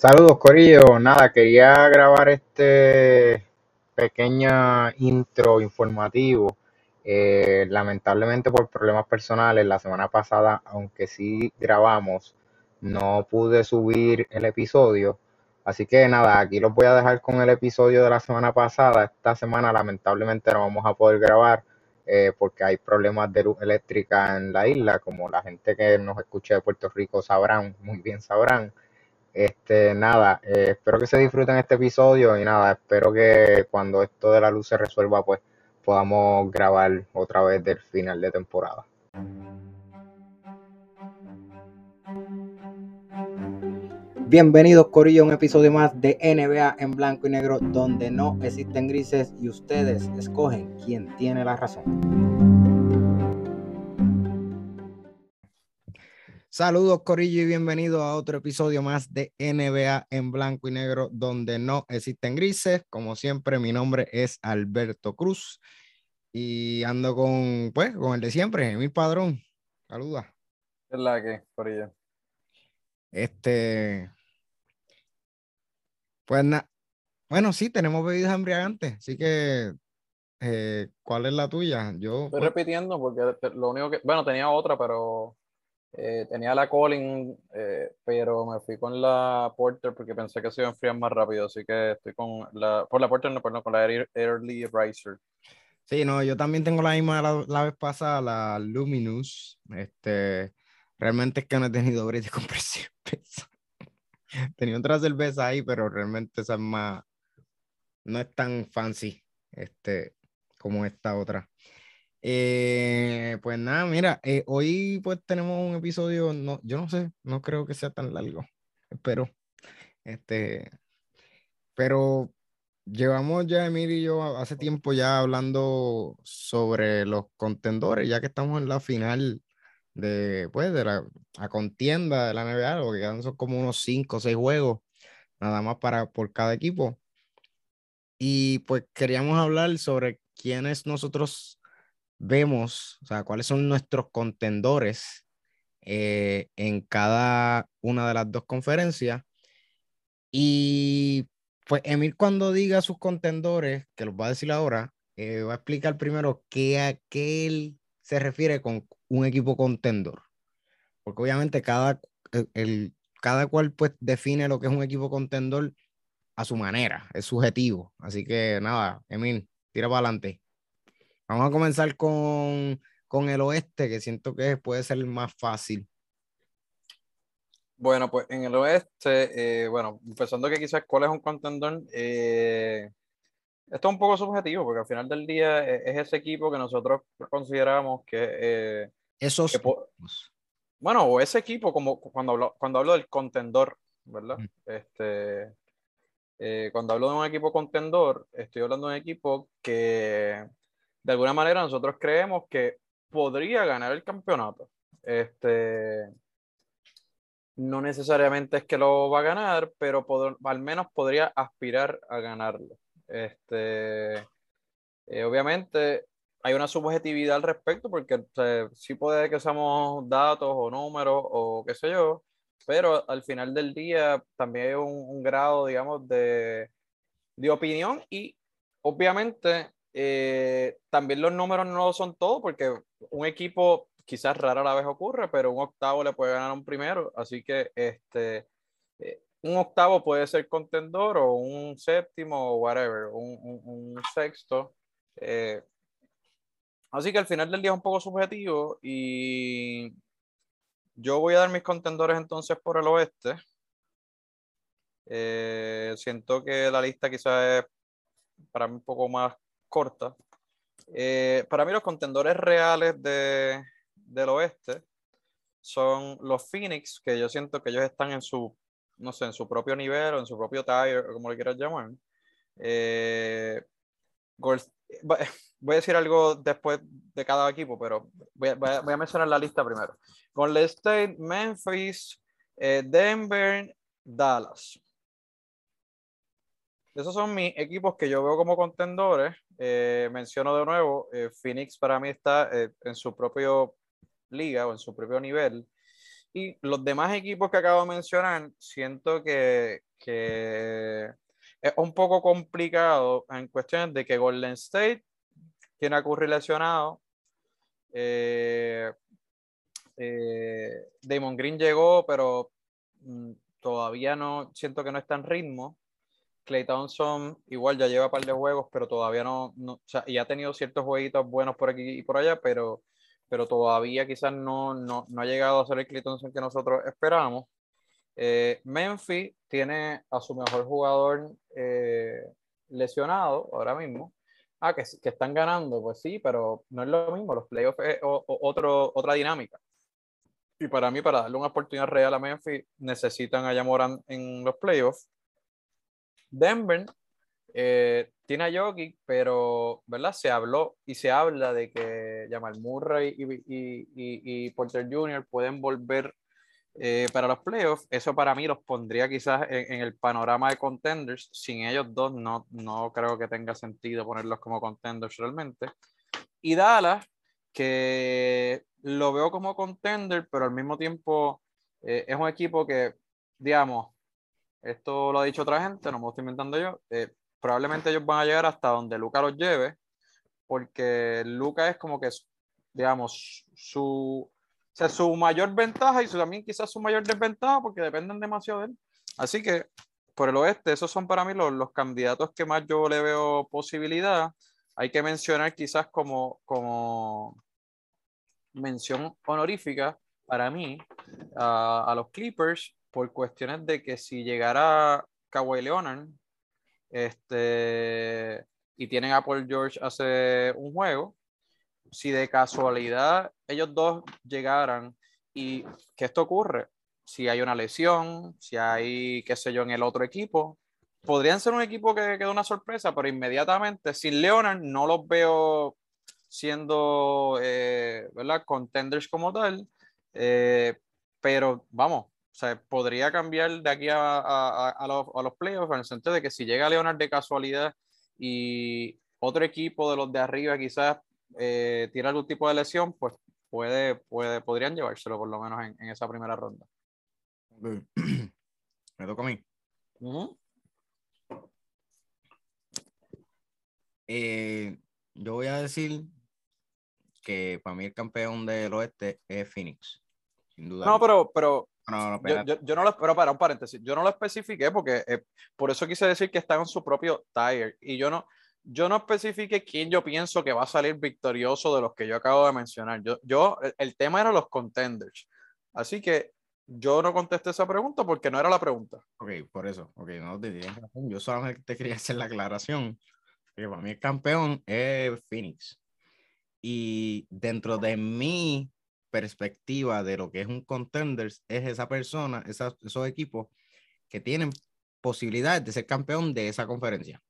Saludos, Corillo. Nada, quería grabar este pequeño intro informativo. Eh, lamentablemente por problemas personales, la semana pasada, aunque sí grabamos, no pude subir el episodio. Así que nada, aquí los voy a dejar con el episodio de la semana pasada. Esta semana lamentablemente no vamos a poder grabar eh, porque hay problemas de luz eléctrica en la isla, como la gente que nos escucha de Puerto Rico sabrán, muy bien sabrán. Este, nada, eh, espero que se disfruten este episodio y nada, espero que cuando esto de la luz se resuelva, pues podamos grabar otra vez del final de temporada. Bienvenidos Corillo a un episodio más de NBA en blanco y negro donde no existen grises y ustedes escogen quién tiene la razón. Saludos Corillo y bienvenidos a otro episodio más de NBA en blanco y negro donde no existen grises. Como siempre, mi nombre es Alberto Cruz y ando con, pues, con el de siempre, mi padrón. Saluda. Es la que, Corillo. Este, pues nada, bueno, sí, tenemos bebidas embriagantes, así que, eh, ¿cuál es la tuya? Yo. Estoy repitiendo porque lo único que, bueno, tenía otra, pero eh, tenía la Colin, eh, pero me fui con la Porter porque pensé que se iba a enfriar más rápido, así que estoy con la, por la Porter, no, perdón, con la Early Riser. Sí, no, yo también tengo la misma la, la, vez pasada, la Luminous. Este, realmente es que no he tenido break de compresión. Tenía otra cerveza ahí, pero realmente esa es más, no es tan fancy, este, como esta otra. Eh, pues nada, mira, eh, hoy pues tenemos un episodio, no, yo no sé, no creo que sea tan largo, espero. Este, pero llevamos ya Emilio y yo hace tiempo ya hablando sobre los contendores, ya que estamos en la final de, pues, de la, contienda de la NBA, lo que son como unos 5 o 6 juegos, nada más para por cada equipo. Y pues queríamos hablar sobre quiénes nosotros vemos, o sea, cuáles son nuestros contendores eh, en cada una de las dos conferencias. Y pues Emil cuando diga sus contendores, que los va a decir ahora, eh, va a explicar primero qué, a qué él se refiere con un equipo contendor. Porque obviamente cada, el, cada cual pues define lo que es un equipo contendor a su manera, es subjetivo. Así que nada, Emil, tira para adelante. Vamos a comenzar con, con el oeste, que siento que puede ser el más fácil. Bueno, pues en el oeste, eh, bueno, empezando que quizás cuál es un contendor, eh, esto es un poco subjetivo, porque al final del día eh, es, ese equipo que nosotros consideramos que... Eh, Esos... bueno, o ese equipo, como cuando hablo, cuando hablo del contendor, ¿verdad? Mm. Este, cuando hablo de un equipo contendor, estoy hablando de un equipo que de alguna manera nosotros creemos que podría ganar el campeonato. Este, no necesariamente es que lo va a ganar, pero al menos podría aspirar a ganarlo. Este, eh, obviamente hay una subjetividad al respecto porque sí puede que seamos datos o números o qué sé yo, pero al final del día también hay un, un grado, digamos, de, de opinión y obviamente eh, también los números no son todo porque un equipo quizás rara la vez ocurre, pero un octavo le puede ganar a un primero, así que este, eh, un octavo puede ser contendor o un séptimo o whatever, un, un, sexto. Eh, así que al final del día es un poco subjetivo y yo voy a dar mis contendores entonces por el oeste. siento que la lista quizás es para mí un poco más corta. Eh, para mí los contendores reales de, del oeste son los Phoenix, que yo siento que ellos están en su, no sé, en su propio nivel o en su propio tire, como le quieras llamar. Eh, voy a decir algo después de cada equipo, pero voy a, voy a mencionar la lista primero. Golden State, Memphis, eh, Denver, Dallas. Esos son mis equipos que yo veo como contendores. Eh, menciono de nuevo, eh, Phoenix para mí está eh, en su propio liga o en su propio nivel. Y los demás equipos que acabo de mencionar, siento que, es un poco complicado en cuestiones de que Golden State tiene a Curry lesionado. Eh, Damon Green llegó, pero mm, todavía no, siento que no está en ritmo. Clay Thompson igual ya lleva un par de juegos, pero todavía no, no o sea, y ha tenido ciertos jueguitos buenos por aquí y por allá, pero, pero todavía quizás no, no, no ha llegado a ser el Clay Thompson que nosotros esperábamos. Eh, Memphis tiene a su mejor jugador eh, lesionado ahora mismo. Ah, que, que, están ganando, pues sí, pero no es lo mismo. Los playoffs es otro, otra dinámica. Y para mí, para darle una oportunidad real a Memphis, necesitan a Yamoran en los playoffs. Denver eh, tiene a pero ¿verdad? se habló y se habla de que Jamal Murray y, y, y, y Porter Jr. pueden volver eh, para los playoffs. Eso para mí los pondría quizás en, el panorama de contenders. Sin ellos dos, no, no creo que tenga sentido ponerlos como contenders realmente. Y Dallas, que lo veo como contender, pero al mismo tiempo eh, es un equipo que, digamos, esto lo ha dicho otra gente, no me lo estoy inventando yo. Eh, probablemente ellos van a llegar hasta donde Luca los lleve, porque Luca es como que, digamos, su o sea, su mayor ventaja y su, también quizás su mayor desventaja porque dependen demasiado de él. Así que por el oeste, esos son para mí los, los candidatos que más yo le veo posibilidad. Hay que mencionar quizás como, como mención honorífica para mí a, a los Clippers por cuestiones de que si llegara Kawhi Leonard este, y tienen a Paul George hace un juego, si de casualidad ellos dos llegaran y que esto ocurre, si hay una lesión, si hay, qué sé yo, en el otro equipo, podrían ser un equipo que queda una sorpresa, pero inmediatamente sin Leonard no los veo siendo, eh, ¿verdad? Contenders como tal, eh, pero vamos, o sea, podría cambiar de aquí a, a, a, los, a los playoffs en el sentido de que si llega Leonard de casualidad y otro equipo de los de arriba quizás eh, tiene algún tipo de lesión, pues puede, puede, podrían llevárselo por lo menos en, esa primera ronda. Me toca a mí. Eh, yo voy a decir que para mí el campeón del oeste es Phoenix. Sin duda. No, pero, pero yo, no lo, pero para un paréntesis, yo no lo especifiqué porque eh, por eso quise decir que está en su propio tire y yo no, yo no especifique quién yo pienso que va a salir victorioso de los que yo acabo de mencionar. Yo, yo, el tema era los contenders. Así que yo no contesté esa pregunta porque no era la pregunta. Ok, por eso. Ok, no te Yo solamente te quería hacer la aclaración. Que para mí el campeón es Phoenix. Y dentro de mi perspectiva de lo que es un contenders, es esa persona, esos equipos que tienen posibilidades de ser campeón de esa conferencia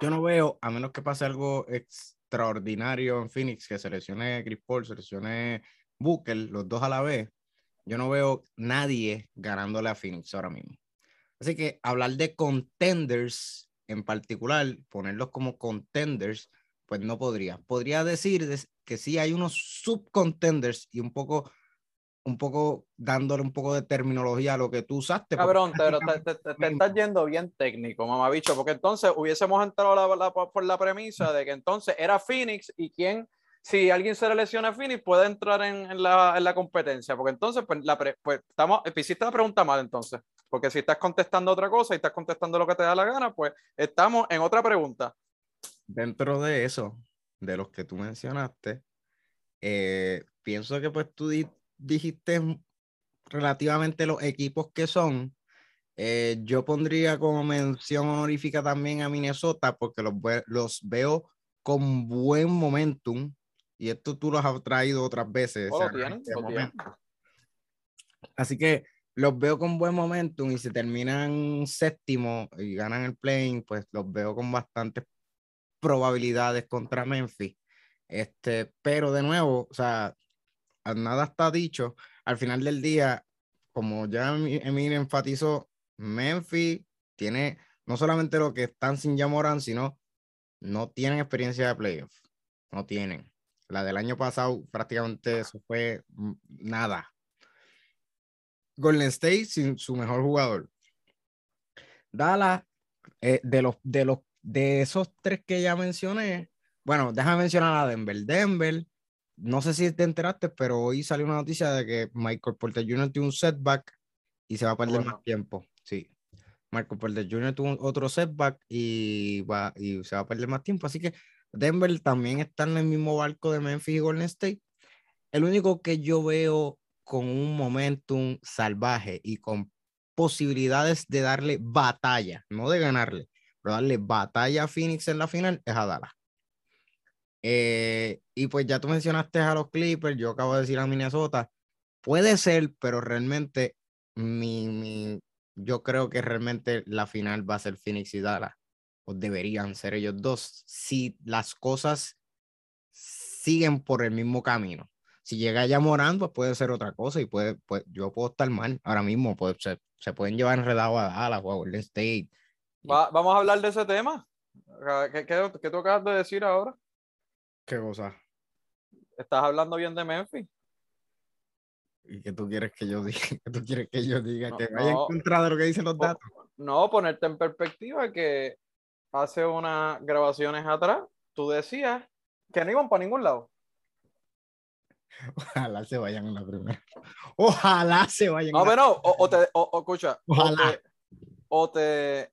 yo no veo, a menos que pase algo extraordinario en Phoenix, que seleccione Chris Paul, seleccione Booker, los dos a la vez, yo no veo nadie ganándole a Phoenix ahora mismo. Así que hablar de contenders en particular, ponerlos como contenders, pues no podría. Podría decir que sí hay unos subcontenders y un poco un poco dándole un poco de terminología a lo que tú usaste. Cabrón, pero te, te, estás yendo bien técnico, mamabicho, porque entonces hubiésemos entrado la, por la premisa de que entonces era Phoenix y quién, si alguien se le lesiona a Phoenix, puede entrar en, en, la, en la, competencia, porque entonces, pues, la pues estamos, hiciste la pregunta mal entonces, porque si estás contestando otra cosa y estás contestando lo que te da la gana, pues estamos en otra pregunta. Dentro de eso, de los que tú mencionaste, eh, pienso que pues tú dijiste relativamente los equipos que son, eh, yo pondría como mención honorífica también a Minnesota porque los, los veo con buen momentum y esto tú los has traído otras veces. Oh, este Así que los veo con buen momentum y si terminan séptimo y ganan el play, pues los veo con bastantes probabilidades contra Memphis. Este, pero de nuevo, o sea, nada está dicho. Al final del día, como ya Emil enfatizó, Memphis tiene no solamente lo que están sin Yamoran, sino no tienen experiencia de playoff. No tienen. La del año pasado, prácticamente eso fue nada. Golden State sin su mejor jugador. Dallas, eh, de, los, de, los, de esos tres que ya mencioné, bueno, déjame mencionar a Denver. Denver, no sé si te enteraste, pero hoy salió una noticia de que Michael Porter Jr. tiene un setback y se va a perder más tiempo. Sí. Michael Porter Jr. tuvo otro setback y, va, y se va a perder más tiempo. Así que Denver también está en el mismo barco de Memphis y Golden State. El único que yo veo con un momentum salvaje y con posibilidades de darle batalla, no de ganarle, pero darle batalla a Phoenix en la final es a Dallas. Eh, y pues ya tú mencionaste a los Clippers, yo acabo de decir a Minnesota, puede ser, pero realmente mi, mi, yo creo que realmente la final va a ser Phoenix y Dallas, o deberían ser ellos dos, si las cosas siguen por el mismo camino. Si llega ya Morán, pues puede ser otra cosa y puede, pues yo puedo estar mal ahora mismo, pues se, se pueden llevar enredado a Dallas o a Golden State. Vamos a hablar de ese tema. ¿Qué, qué, qué tú acabas de decir ahora? ¿Qué cosa? Estás hablando bien de Memphis. ¿Y qué tú quieres que yo diga? ¿Qué tú quieres que yo diga? ¿Que vaya en contra de lo que dicen los datos? No, ponerte en perspectiva que hace unas grabaciones atrás tú decías que no iban para ningún lado. Ojalá se vayan en la primera. Ojalá se vayan. No, pero o, o, te, o, escucha, Ojalá. o te, o te,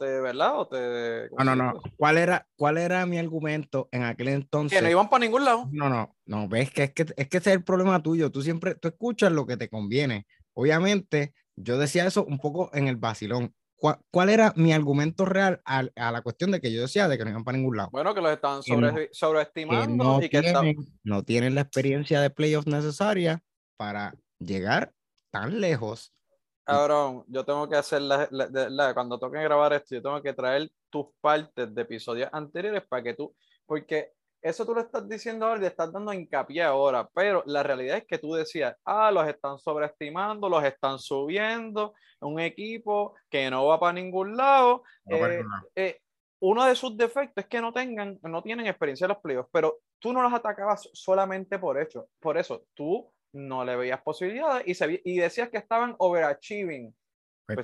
¿verdad? O te... No, no, no. ¿Cuál era, ¿Cuál era mi argumento en aquel entonces? Que no iban para ningún lado. No, no, no. Ves que es que, es que ese es el problema tuyo. Tú siempre, tú escuchas lo que te conviene. Obviamente, yo decía eso un poco en el vacilón. ¿Cuál, era mi argumento real a, a, la cuestión de que yo decía de que no iban para ningún lado? Bueno, que los estaban sobre, sobreestimando no y que tienen, no tienen la experiencia de playoffs necesaria para llegar tan lejos Cabrón, yo tengo que hacer la, la, cuando toque grabar esto, yo tengo que traer tus partes de episodios anteriores para que tú, porque eso tú lo estás diciendo ahora y le estás dando hincapié ahora, pero la realidad es que tú decías, ah, los están sobreestimando, los están subiendo, un equipo que no va para ningún lado. Eh, eh, uno de sus defectos es que no tengan, no tienen experiencia en los playoffs, pero tú no los atacabas solamente por eso, por eso, tú no le veías posibilidades y, y decías que estaban overachieving. Pues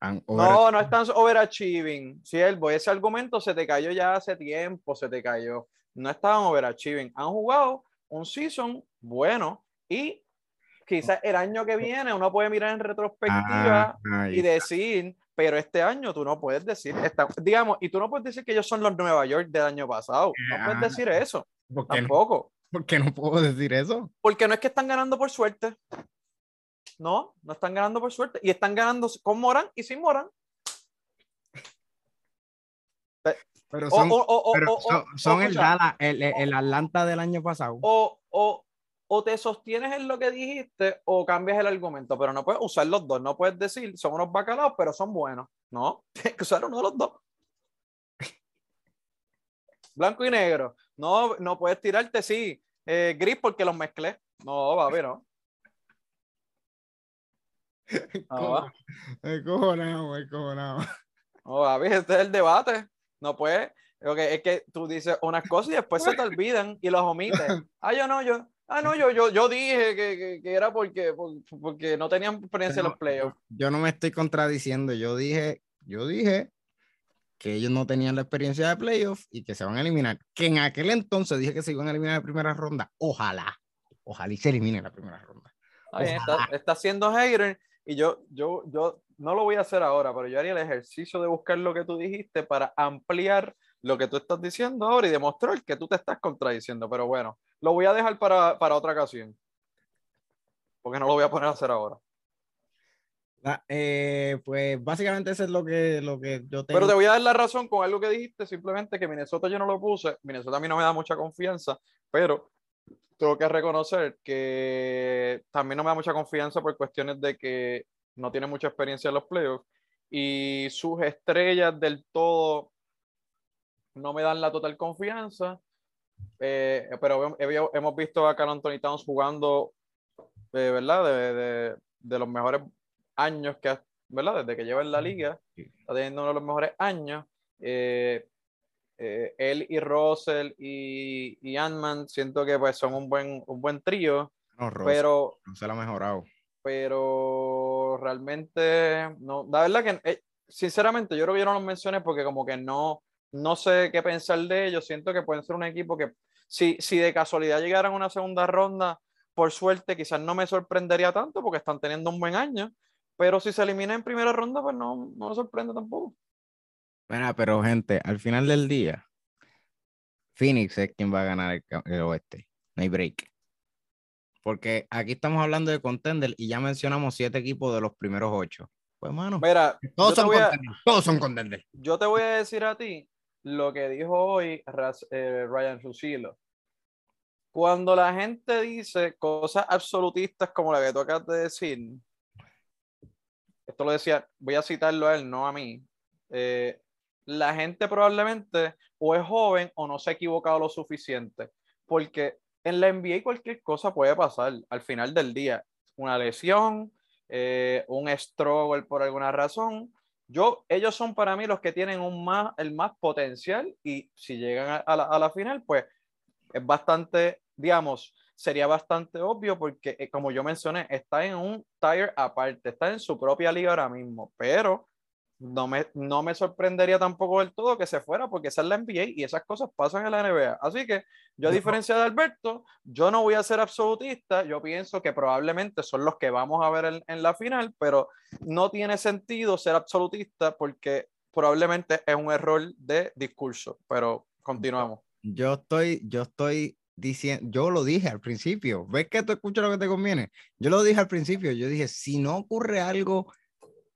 pues no, no están overachieving. Si el ese argumento se te cayó ya hace tiempo, se te cayó. No estaban overachieving. Han jugado un season bueno y quizás el año que viene uno puede mirar en retrospectiva ah, y decir, pero este año tú no puedes decir, digamos, y tú no puedes decir que ellos son los Nueva York del año pasado. No puedes ah, decir eso. Tampoco. ¿Por qué no puedo decir eso? Porque no es que están ganando por suerte. No, no están ganando por suerte. Y están ganando con Morán y sin Morán. Pero son, son, el, Dallas, el, el, Atlanta del año pasado. O, o, o te sostienes en lo que dijiste o cambias el argumento, pero no puedes usar los dos. No puedes decir, son unos bacalaos, pero son buenos. No, tienes que usar uno de los dos. Blanco y negro. No, no puedes tirarte, sí, eh, gris porque los mezclé. No, va a ver, ¿no? Es cojonado, es cojonado. No, va ver, este es el debate. No puedes. Okay, es que tú dices unas cosas y después se te olvidan y los omites. Ah, yo no, yo. Ah, no, yo, yo, yo dije que, que, era porque, porque no tenían experiencia en los playoffs. Yo no me estoy contradiciendo. Yo dije, yo dije que ellos no tenían la experiencia de playoff y que se van a eliminar. Que en aquel entonces dije que se iban a eliminar la primera ronda. Ojalá, ojalá y se elimine la primera ronda. está, está haciendo hater y yo, yo, yo no lo voy a hacer ahora, pero yo haría el ejercicio de buscar lo que tú dijiste para ampliar lo que tú estás diciendo ahora y demostrar que tú te estás contradiciendo. Pero bueno, lo voy a dejar para, para otra ocasión. Porque no lo voy a poner a hacer ahora. Eh, pues básicamente eso es lo que, lo que yo tengo. Pero te voy a dar la razón con algo que dijiste, simplemente que Minnesota yo no lo puse. Minnesota a mí no me da mucha confianza, pero tengo que reconocer que también no me da mucha confianza por cuestiones de que no tiene mucha experiencia en los playoffs y sus estrellas del todo no me dan la total confianza. Eh, pero hemos visto a Carl Anthony Towns jugando, eh, ¿verdad? De, de, de, los mejores años que, ¿verdad? Desde que lleva en la liga, está teniendo uno de los mejores años. Eh, eh, él y Russell y, y Ant-Man, siento que pues son un buen, un buen trío. No, pero no se lo ha mejorado. Pero realmente, no, la verdad que, eh, sinceramente, yo creo que yo no los mencioné porque como que no, no sé qué pensar de ellos. Siento que pueden ser un equipo que, si, si de casualidad llegaran a una segunda ronda, por suerte, quizás no me sorprendería tanto porque están teniendo un buen año. Pero si se elimina en primera ronda, pues no, no me sorprende tampoco. Bueno, pero gente, al final del día, Phoenix es quien va a ganar el, oeste. No hay break. Porque aquí estamos hablando de contender y ya mencionamos siete equipos de los primeros ocho. Pues, mano, Mira, todos, son contenders, todos son contenders. Yo te voy a decir a ti lo que dijo hoy eh, Ryan Rusilo. Cuando la gente dice cosas absolutistas como la que tú acabas de decir, esto lo decía, voy a citarlo a él, no a mí. Eh, la gente probablemente o es joven o no se ha equivocado lo suficiente, porque en la NBA cualquier cosa puede pasar al final del día. Una lesión, eh, un struggle por alguna razón. Yo, ellos son para mí los que tienen un más, el más potencial y si llegan a, la, a la final, pues es bastante, digamos, sería bastante obvio porque, eh, como yo mencioné, está en un tire aparte, está en su propia liga ahora mismo, pero no me, no me sorprendería tampoco del todo que se fuera porque esa es la NBA y esas cosas pasan en la NBA. Así que yo a diferencia de Alberto, yo no voy a ser absolutista, yo pienso que probablemente son los que vamos a ver en, la final, pero no tiene sentido ser absolutista porque probablemente es un error de discurso, pero continuamos. Yo estoy, yo estoy diciendo, yo lo dije al principio, ves que tú escuchas lo que te conviene. Yo lo dije al principio, yo dije, si no ocurre algo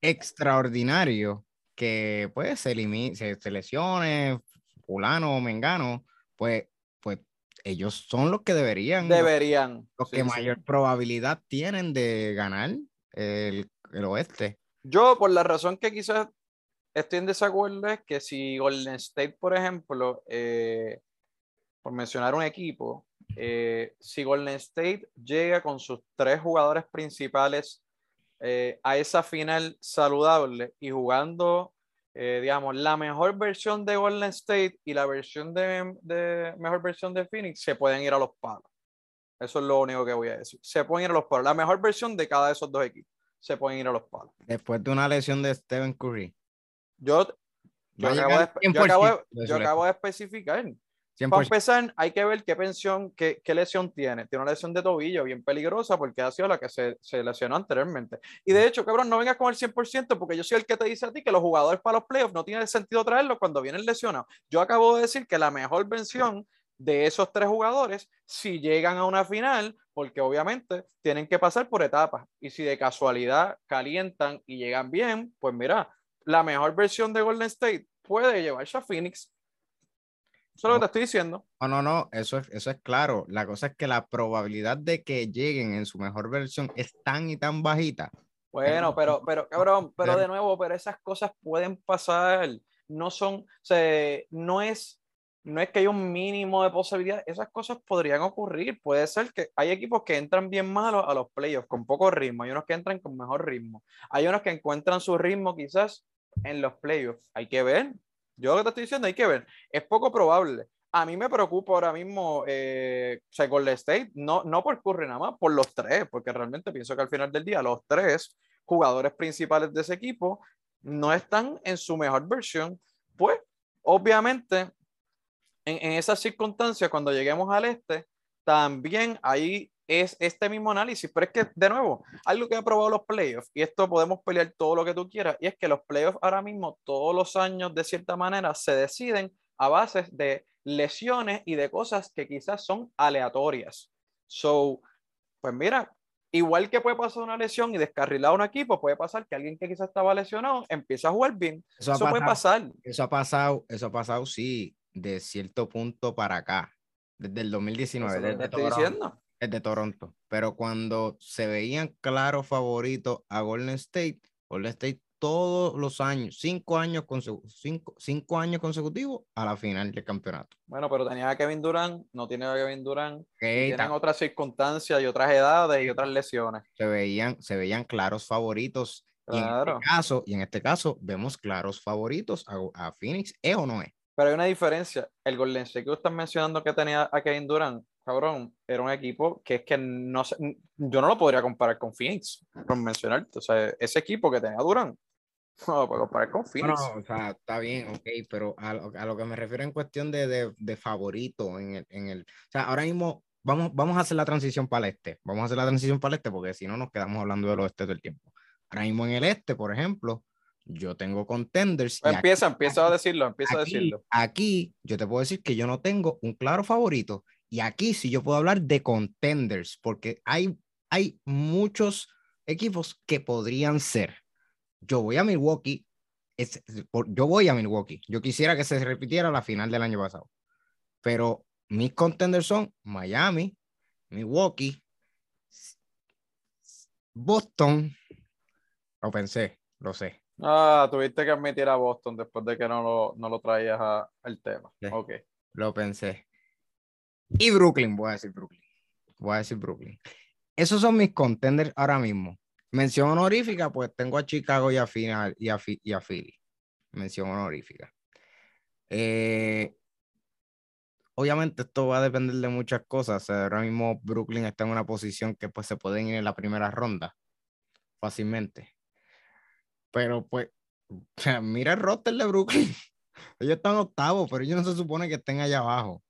extraordinario que pues se, se, lesione fulano o mengano, pues, pues ellos son los que deberían. Deberían. Los, que mayor probabilidad tienen de ganar el, el, oeste. Yo, por la razón que quizás estoy en desacuerdo, es que si Golden State, por ejemplo, eh, por mencionar un equipo, eh, si Golden State llega con sus tres jugadores principales eh, a esa final saludable y jugando, eh, digamos, la mejor versión de Golden State y la versión de, de, mejor versión de Phoenix, se pueden ir a los palos. Eso es lo único que voy a decir. Se pueden ir a los palos. La mejor versión de cada de esos dos equipos se pueden ir a los palos. Después de una lesión de Stephen Curry. Yo, yo, acabo de, yo, acabo yo acabo de especificar para empezar, hay que ver qué pensión, qué, qué, lesión tiene. Tiene una lesión de tobillo bien peligrosa porque ha sido la que se, se, lesionó anteriormente. Y de hecho, cabrón, no vengas con el 100% porque yo soy el que te dice a ti que los jugadores para los playoffs no tiene sentido traerlos cuando vienen lesionados. Yo acabo de decir que la mejor versión de esos tres jugadores, si llegan a una final, porque obviamente tienen que pasar por etapas. Y si de casualidad calientan y llegan bien, pues mira, la mejor versión de Golden State puede llevarse a Phoenix eso es lo que te estoy diciendo. No, no, no, eso es, eso es claro. La cosa es que la probabilidad de que lleguen en su mejor versión es tan y tan bajita. Bueno, pero, pero, cabrón, pero de nuevo, pero esas cosas pueden pasar. No son, o sea, no es, no es que hay un mínimo de posibilidad. Esas cosas podrían ocurrir. Puede ser que hay equipos que entran bien malos a los playoffs con poco ritmo. Hay unos que entran con mejor ritmo. Hay unos que encuentran su ritmo quizás en los playoffs. Hay que ver. Yo lo que te estoy diciendo hay que ver. Es poco probable. A mí me preocupa ahora mismo eh, Golden State, no, no por Curry nada más, por los tres, porque realmente pienso que al final del día los tres jugadores principales de ese equipo no están en su mejor versión. Pues, obviamente, en, en esas circunstancias, cuando lleguemos al este, también hay es este mismo análisis, pero es que, de nuevo, algo que ha probado los playoffs, y esto podemos pelear todo lo que tú quieras, y es que los playoffs ahora mismo, todos los años, de cierta manera, se deciden a bases de lesiones y de cosas que quizás son aleatorias. So, pues mira, igual que puede pasar una lesión y descarrilar a un equipo, puede pasar que alguien que quizás estaba lesionado empiece a jugar bien. Eso, puede pasar. Eso ha pasado, eso ha pasado, sí, de cierto punto para acá, desde el 2019. Desde estoy diciendo es de Toronto. Pero cuando se veían claros favoritos a Golden State, Golden State todos los años, cinco años, cinco, cinco años consecutivos a la final del campeonato. Bueno, pero tenía a Kevin Durant, no tiene a Kevin Durant. tienen otras circunstancias y otras edades y otras lesiones. Se veían, se veían claros favoritos. Y, en este caso, y en este caso vemos claros favoritos a, a Phoenix, ¿es o no es? Pero hay una diferencia. El Golden State que estás mencionando que tenía a Kevin Durant, cabrón, era un equipo que es que no sé, yo no lo podría comparar con Phoenix, por mencionarte. O sea, ese equipo que tenía Durant, no lo puedo comparar con Phoenix. No, o sea, está bien, ok, pero a, a, lo que me refiero en cuestión de, de, de favorito en el, en el, o sea, ahora mismo vamos, vamos a hacer la transición para el este, vamos a hacer la transición para el este porque si no nos quedamos hablando del oeste todo el tiempo. Ahora mismo en el este, por ejemplo, yo tengo contenders. empieza, empieza a decirlo, empieza a decirlo. Aquí yo te puedo decir que yo no tengo un claro favorito. Y aquí sí yo puedo hablar de contenders, porque hay, hay muchos equipos que podrían ser. Yo voy a Milwaukee, es, yo voy a Milwaukee. Yo quisiera que se repitiera la final del año pasado. Pero mis contenders son Miami, Milwaukee, Boston. Lo pensé, lo sé. Ah, tuviste que admitir a Boston después de que no lo, no lo traías al tema. Ok. Lo pensé. Y Brooklyn, voy a decir Brooklyn. Voy a decir Brooklyn. Esos son mis contenders ahora mismo. Mención honorífica, pues tengo a Chicago y a, final, y a, y a Philly. Mención honorífica. Eh, obviamente esto va a depender de muchas cosas. ahora mismo Brooklyn está en una posición que pues se pueden ir en la primera ronda fácilmente. Pero pues, mira el roster de Brooklyn. ellos están octavos, pero ellos no se supone que estén allá abajo.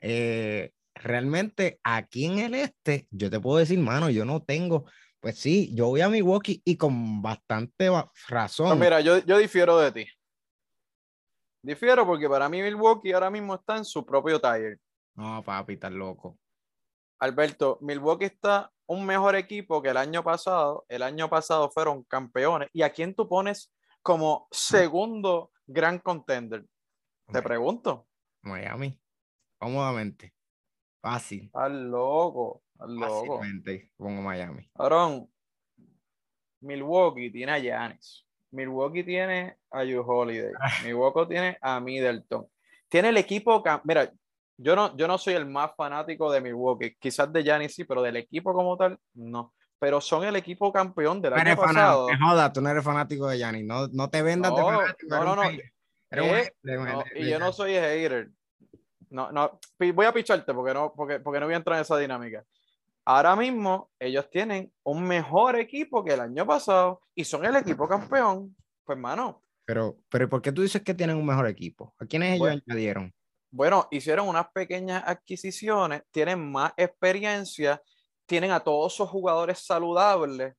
Eh, realmente aquí en el este, yo te puedo decir, mano, yo no tengo, pues sí, yo voy a Milwaukee y con bastante razón. Pues mira, yo, yo difiero de ti. Difiero porque para mí Milwaukee ahora mismo está en su propio taller. No, papi, estás loco. Alberto, Milwaukee está un mejor equipo que el año pasado. El año pasado fueron campeones. ¿Y a quién tú pones como segundo gran contender? Te pregunto. Miami, cómodamente. Fácil. Al loco, al loco. Fácilmente pongo Miami. Aaron, Milwaukee tiene a Giannis. Milwaukee tiene a You Holiday. Milwaukee tiene a Middleton. Tiene el equipo. Mira, yo no, yo no soy el más fanático de Milwaukee, quizás de Giannis sí, pero del equipo como tal, no. Pero son el equipo campeón del año pasado. Joda, tú no eres fanático de Giannis, no, no te vendas no, de fanático. No, no, no. Eh, no y yo no soy hater. No, no, voy a picharte porque no, porque, porque no voy a entrar en esa dinámica. Ahora mismo ellos tienen un mejor equipo que el año pasado y son el equipo campeón. Pues, mano. Pero, pero ¿por qué tú dices que tienen un mejor equipo? ¿A quiénes ellos añadieron? Bueno, hicieron unas pequeñas adquisiciones, tienen más experiencia, tienen a todos esos jugadores saludables.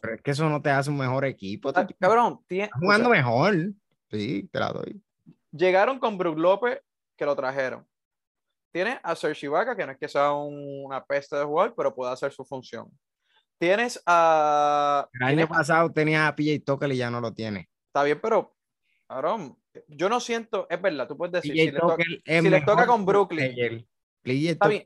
Pero es que eso no te hace un mejor equipo. Ah, cabrón, jugando mejor. Sí, te la doy. Llegaron con Brook López, que lo trajeron. Tienes a Serge Ibaka, que no es que sea una peste de jugar, pero puede hacer su función. Tienes a. El año pasado tenía a PJ Tucker y ya no lo tiene. Está bien, pero. Aaron, yo no siento, es verdad, tú puedes decir, si, les, toca con Brooklyn,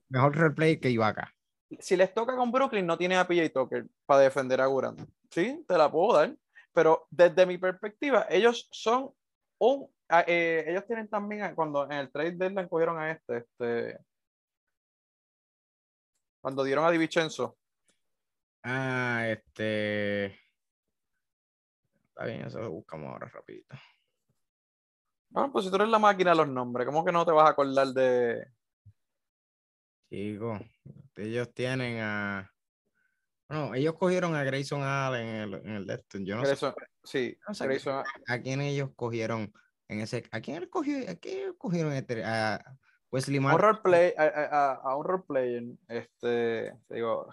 mejor replay que Ibaka. Si les toca con Brooklyn, no tiene a PJ Tucker para defender a Durant. Sí, te la puedo dar, pero desde mi perspectiva, ellos son un, eh, ellos tienen también, cuando en el trade deadline cogieron a este, este, cuando dieron a Divincenzo. Ah, este. Está bien, eso lo buscamos ahora rapidito. Ah, pues si tú eres la máquina de los nombres, ¿cómo que no te vas a acordar de. Chico, ellos tienen a. No, ellos cogieron a Grayson Allen en el, en el Yo no sé. Sí, Grayson... a, quién ellos cogieron en ese. ¿A quién, cogió, a quién cogieron este? A Wesley Martin. Un roleplay, a, a, un roleplay. Este. Digo.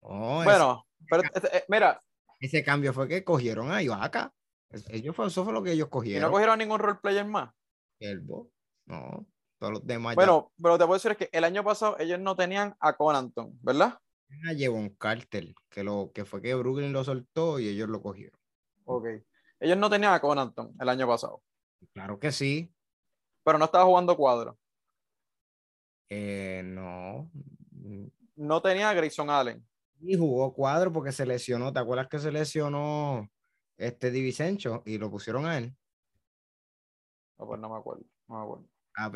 Oh, bueno, pero este, eh, mira. Ese cambio fue que cogieron a Ibaka. Ellos fue, eso fue lo que ellos cogieron. ¿Y no cogieron ningún roleplayer más? Elbo, no. Todos los demás. Bueno, pero te puedo decir que el año pasado ellos no tenían a Conanton, ¿verdad? A Jevon Carter, que, lo, que fue que Brooklyn lo soltó y ellos lo cogieron. Ok. Ellos no tenían a Conanton el año pasado. Claro que sí. Pero no estaba jugando cuadro. Eh, no. No tenía a Grayson Allen. Y jugó cuadro porque se lesionó. ¿Te acuerdas que se lesionó este Divisencho y lo pusieron a él. No, pues no me acuerdo. No me acuerdo.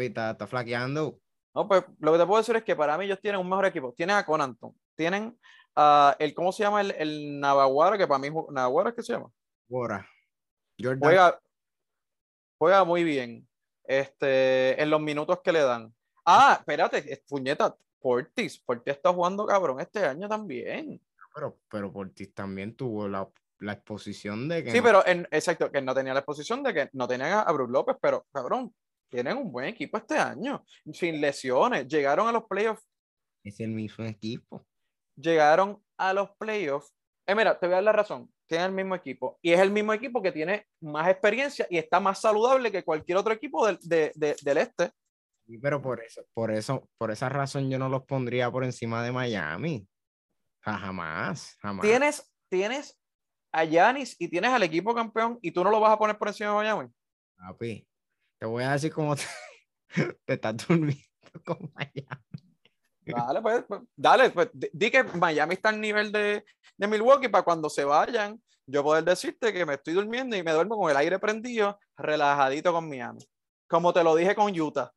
Está, flaqueando. No, pues lo que te puedo decir es que para mí ellos tienen un mejor equipo. Tienen a Conanton. Tienen a el, ¿cómo se llama? El, el Navaguara, que para mí, Navaguara es que se llama. Bora. Jordan. Juega, juega muy bien este, en los minutos que le dan. Ah, espérate, puñeta, Portis, Portis está jugando cabrón este año también. Pero, pero Portis también tuvo la, la exposición de que. Sí, pero en, exacto, que no tenía la exposición de que no tenían a Bruce López, pero cabrón, tienen un buen equipo este año, sin lesiones. Llegaron a los playoffs. Es el mismo equipo. Llegaron a los playoffs. Eh, mira, te voy a dar la razón. Tienen el mismo equipo. Y es el mismo equipo que tiene más experiencia y está más saludable que cualquier otro equipo del, de, de, del este. Sí, pero por eso, por eso, por esa razón yo no los pondría por encima de Miami. Jamás, jamás. Tienes, tienes a Yanis y tienes al equipo campeón y tú no lo vas a poner por encima de Miami. Papi, te voy a decir cómo te, te estás durmiendo con Miami. Dale, pues, pues dale, pues di que Miami está al nivel de, de, Milwaukee para cuando se vayan, yo poder decirte que me estoy durmiendo y me duermo con el aire prendido, relajadito con Miami. Como te lo dije con Utah.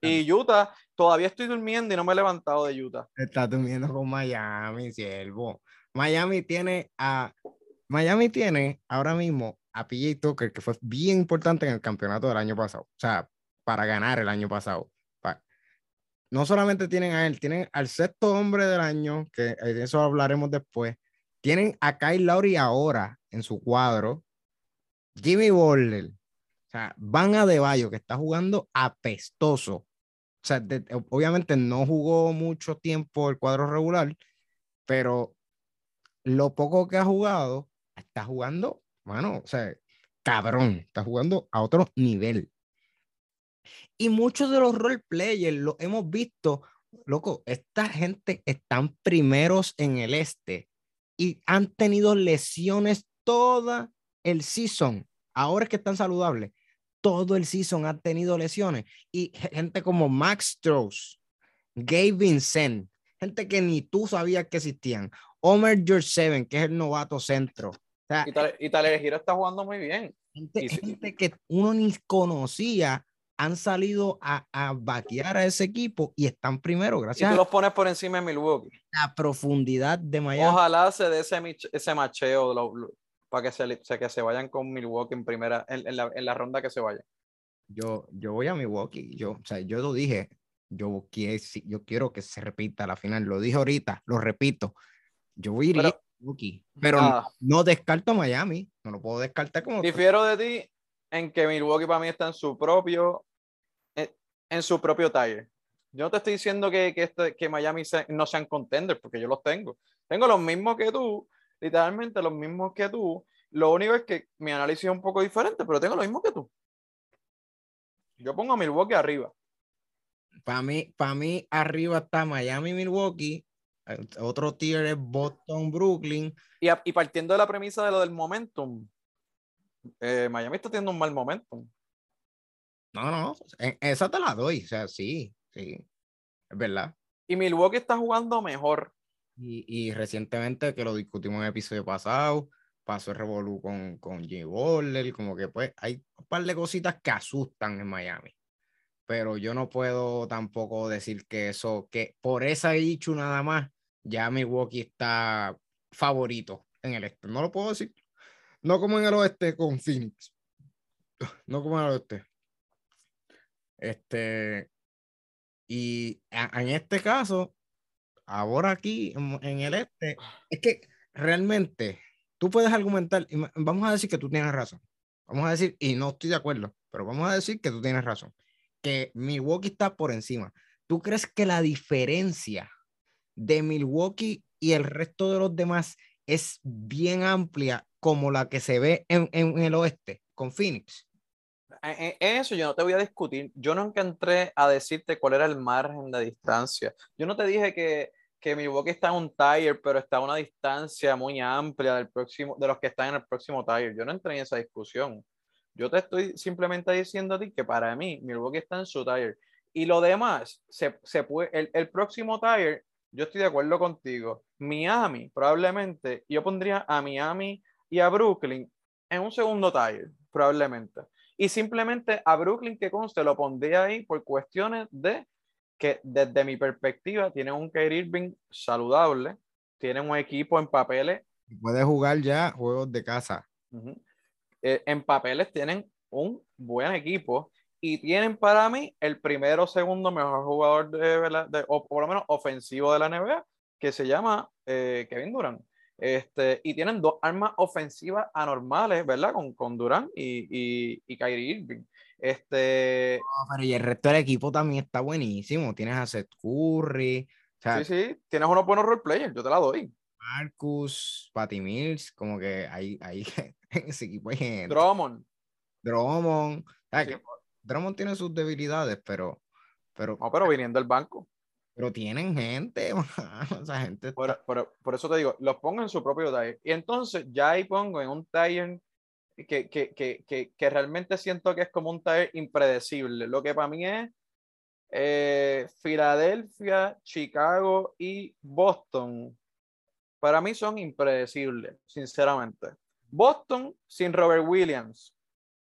Y Utah, todavía estoy durmiendo y no me he levantado de Utah. Estás durmiendo con Miami, siervo. Miami tiene a Miami tiene ahora mismo a PJ Tucker, que fue bien importante en el campeonato del año pasado. O sea, para ganar el año pasado. No solamente tienen a él, tienen al sexto hombre del año, que de eso hablaremos después. Tienen a Kyle Lowry ahora en su cuadro. Jimmy Butler. O sea, Van Adebayo, que está jugando apestoso. O sea, obviamente no jugó mucho tiempo el cuadro regular, pero lo poco que ha jugado, está jugando, bueno, o sea, cabrón, está jugando a otro nivel. Y muchos de los role players lo hemos visto, loco, esta gente están primeros en el este y han tenido lesiones toda el season. Ahora es que están saludables. Todo el season han tenido lesiones. Y gente como Max Strauss, Gabe Vincent, gente que ni tú sabías que existían. Homer George Seven, que es el novato centro. y, tal, y está jugando muy bien. Gente, que uno ni conocía han salido a, a vaquear a ese equipo y están primero, gracias. Y tú los pones por encima de Milwaukee. La profundidad de Miami. Ojalá se dé ese, ese macheo para que se, que se vayan con Milwaukee en primera, en, la, en la, ronda que se vayan. Yo, yo voy a Milwaukee. Yo, o sea, yo lo dije. Yo, yo quiero que se repita la final. Lo dije ahorita, lo repito. Yo voy a ir a Milwaukee, pero no, no, descarto a Miami. No lo puedo descartar como. Difiero de ti en que Milwaukee para mí está en su propio, en, su propio taller. Yo no te estoy diciendo que, que, este, que Miami no sean contenders, porque yo los tengo. Tengo los mismos que tú, literalmente los mismos que tú. Lo único es que mi análisis es un poco diferente, pero tengo lo mismo que tú. Yo pongo a Milwaukee arriba. Para mí, para mí, arriba está Miami, Milwaukee. Otro tier es Boston, Brooklyn. Y, y partiendo de la premisa de lo del momentum, eh, Miami está teniendo un mal momento. No, no, esa te la doy, o sea, sí, sí, es verdad. Y Milwaukee está jugando mejor. Y, y recientemente, que lo discutimos en el episodio pasado, pasó el revolú con, con Jay Waller, como que pues hay un par de cositas que asustan en Miami. Pero yo no puedo tampoco decir que eso, que por esa dicho nada más, ya Milwaukee está favorito en el este. No lo puedo decir. No como en el oeste con Phoenix. No como en el oeste. Este. Y en este caso, ahora aquí en, el este, es que realmente tú puedes argumentar, vamos a decir que tú tienes razón. Vamos a decir, y no estoy de acuerdo, pero vamos a decir que tú tienes razón, que Milwaukee está por encima. ¿Tú crees que la diferencia de Milwaukee y el resto de los demás es bien amplia como la que se ve en, en, el oeste con Phoenix. En, eso yo no te voy a discutir. Yo nunca entré a decirte cuál era el margen de distancia. Yo no te dije que, que Milwaukee está en un tire, pero está a una distancia muy amplia del próximo, de los que están en el próximo tire. Yo no entré en esa discusión. Yo te estoy simplemente diciendo a ti que para mí Milwaukee está en su tire. Y lo demás, se, se puede, el, el próximo tire, yo estoy de acuerdo contigo. Miami, probablemente, yo pondría a Miami y a Brooklyn en un segundo tier, probablemente. Y simplemente a Brooklyn, que conste, lo pondría ahí por cuestiones de que desde mi perspectiva tienen un Kyrie Irving saludable, tienen un equipo en papeles. Puede jugar ya juegos de casa. Eh, en papeles tienen un buen equipo y tienen para mí el primero o segundo mejor jugador de, o por lo menos ofensivo de la NBA, que se llama eh, Kevin Durant. Este, y tienen dos armas ofensivas anormales, ¿verdad? Con, con Durant y, y, y Kyrie Irving. Este... pero y el resto del equipo también está buenísimo. Tienes a Seth Curry. sí, sí, tienes unos buenos role players, yo te la doy. Marcus, Patty Mills, como que hay, hay ese equipo hay gente. Drummond. Drummond. Drummond tiene sus debilidades, pero. pero no, pero viniendo del banco. Pero tienen gente, esa gente. Por, por, eso te digo, los pongo en su propio taller. Y entonces ya ahí pongo en un taller que, que, que, que, realmente siento que es como un taller impredecible. Lo que para mí es eh, Filadelfia, Chicago y Boston. Para mí son impredecibles, sinceramente. Boston sin Robert Williams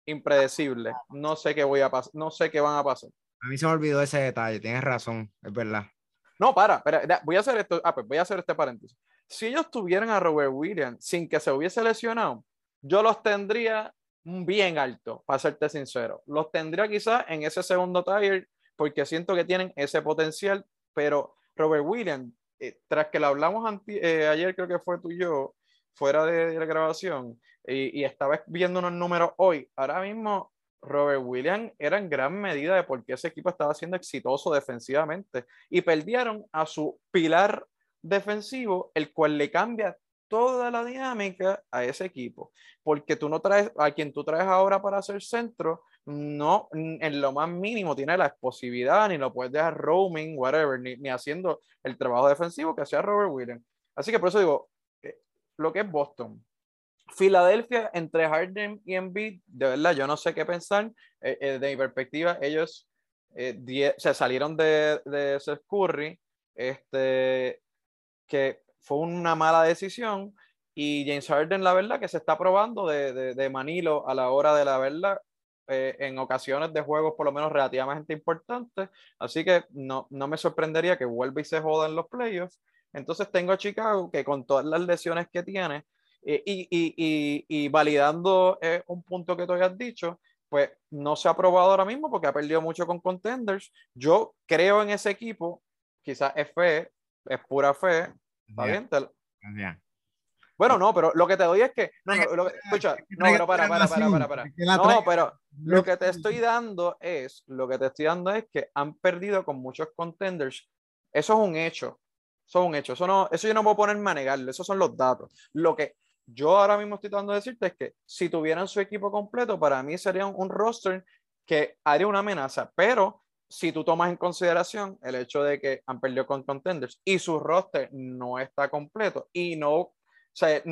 impredecible. No sé qué voy a pasar, no sé qué van a pasar. A mí se me olvidó ese detalle, tienes razón, es verdad. No, para, voy a hacer esto, ah, pues voy a hacer este paréntesis. Si ellos tuvieran a Robert Williams sin que se hubiese lesionado, yo los tendría bien alto, para serte sincero. Los tendría quizás en ese segundo tier porque siento que tienen ese potencial, pero Robert Williams, eh, tras que lo hablamos eh, ayer, creo que fue tú y yo, fuera de la grabación, y, y estaba viendo unos números hoy. Ahora mismo, Robert Williams era en gran medida de por qué ese equipo estaba siendo exitoso defensivamente. Y perdieron a su pilar defensivo, el cual le cambia toda la dinámica a ese equipo. Porque tú no traes a quien tú traes ahora para hacer centro, no en lo más mínimo tiene la explosividad, ni lo puedes dejar roaming, whatever, ni, ni haciendo el trabajo defensivo que hacía Robert Williams. Así que por eso digo, eh, lo que es Boston, Filadelfia entre Harden y Embiid, de verdad, yo no sé qué pensar. Eh, eh, de mi perspectiva, ellos eh, se salieron de, de Seth Curry, este, que fue una mala decisión. Y James Harden, la verdad, que se está probando de, de, de Manilo a la hora de la verdad, en ocasiones de juegos por lo menos relativamente importantes. Así que no, no me sorprendería que vuelva y se joda en los playoffs. Entonces tengo a Chicago que con todas las lesiones que tiene, eh, y, y, y, validando eh, un punto que tú habías dicho, pues no se ha probado ahora mismo porque ha perdido mucho con contenders. Yo creo en ese equipo, quizás es fe, es pura fe. ¿Está bien? Bueno, no, pero lo que te doy es que. No, no, escucha, no, pero para, para, para, para, para. No, pero lo que te estoy dando es, lo que te estoy dando es que han perdido con muchos contenders. Eso es un hecho. Eso es un hecho. Eso, no, eso yo no puedo ponerme a negarlo. Esos son los datos. Lo que, yo ahora mismo estoy tratando de decirte es que si tuvieran su equipo completo, para mí sería un, roster que haría una amenaza, pero si tú tomas en consideración el hecho de que han perdido con contenders y su roster no está completo y no, o sea,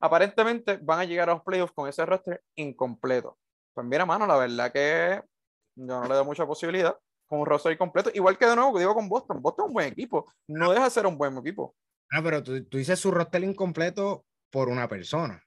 aparentemente van a llegar a los playoffs con ese roster incompleto. Pues mira, mano, la verdad que yo no le doy mucha posibilidad con un roster incompleto. Igual que de nuevo digo con Boston. Boston es un buen equipo. No deja de ser un buen equipo. Ah, pero tú, tú dices su roster incompleto por una persona.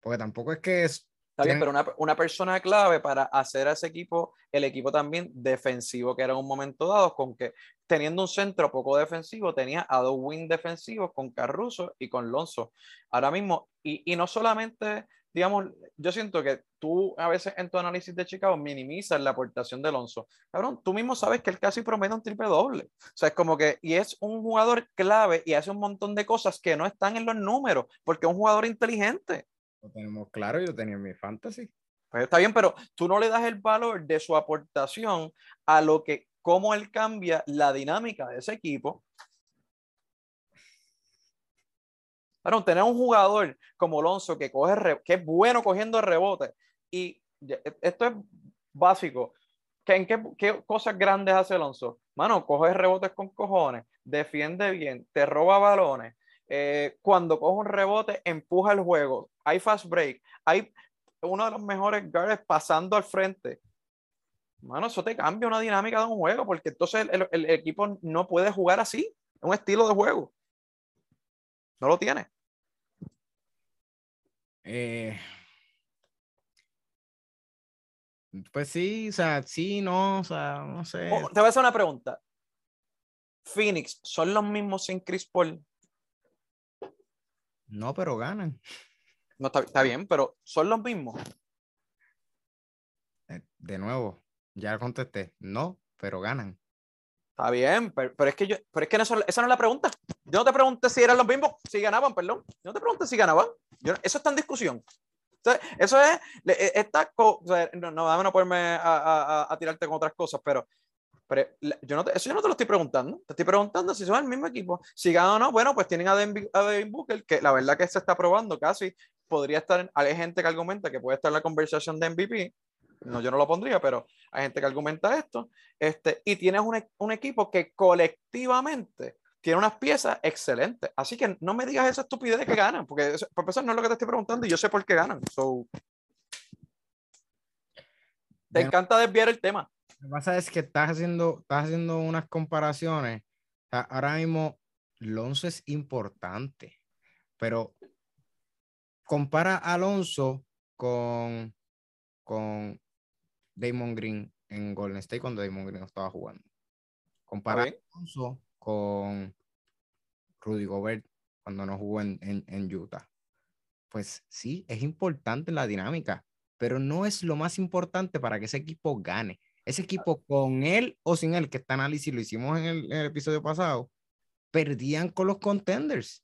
Porque tampoco es que es. Está bien, pero una, una, persona clave para hacer a ese equipo, el equipo también defensivo, que era en un momento dado, con que teniendo un centro poco defensivo, tenía a dos wing defensivos con Carruso y con Lonzo. Ahora mismo, y, y no solamente digamos, yo siento que tú a veces en tu análisis de Chicago minimizas la aportación de Alonso. Cabrón, tú mismo sabes que él casi promedia un triple doble. O sea, es como que, y es un jugador clave y hace un montón de cosas que no están en los números, porque es un jugador inteligente. Lo tenemos claro, yo tenía en mi fantasy. Pues está bien, pero tú no le das el valor de su aportación a lo que, cómo él cambia la dinámica de ese equipo Bueno, tener un jugador como Alonso que, coge que es bueno cogiendo rebote y e, esto es básico. ¿En qué, cosas grandes hace Alonso? Mano, coge rebotes con cojones, defiende bien, te roba balones. Eh, cuando coge un rebote, empuja el juego. Hay fast break. Hay uno de los mejores guards pasando al frente. Mano, eso te cambia una dinámica de un juego porque entonces el, el equipo no puede jugar así. Un estilo de juego. No lo tiene. Eh, pues sí, o sea, sí, no, o sea, no sé. Oh, te voy a hacer una pregunta. Phoenix, ¿son los mismos sin Chris Paul? No, pero ganan. No, está, bien, pero ¿son los mismos? de nuevo, ya contesté, no, pero ganan. Está bien, pero, es que yo, pero es que esa no es la pregunta. Yo no te pregunté si eran los mismos, si ganaban, perdón. Yo no te pregunté si ganaban. eso está en discusión. eso es, e, esta, o no, no, dame no ponerme a, a, tirarte con otras cosas, pero, pero yo no eso yo no te lo estoy preguntando. Te estoy preguntando si son el mismo equipo. Si ganan o no, bueno, pues tienen a Devin, Booker, que la verdad que se está probando casi. Podría estar, hay gente que argumenta que puede estar en la conversación de MVP, no, yo no lo pondría, pero hay gente que argumenta esto, este, y tienes un, e, un equipo que colectivamente tiene unas piezas excelentes. Así que no me digas esa estupidez que ganan, porque por eso no es lo que te estoy preguntando y yo sé por qué ganan. So, te encanta desviar el tema. Lo que pasa es que estás haciendo, estás haciendo unas comparaciones. ahora mismo, Alonso es importante, pero compara a Alonso con, con Damon Green en Golden State cuando Damon Green estaba jugando. Compara con Rudy Gobert cuando no jugó en, en, Utah. Pues sí, es importante la dinámica, pero no es lo más importante para que ese equipo gane. Ese equipo con él o sin él, que este análisis lo hicimos en el, episodio pasado, perdían con los contenders.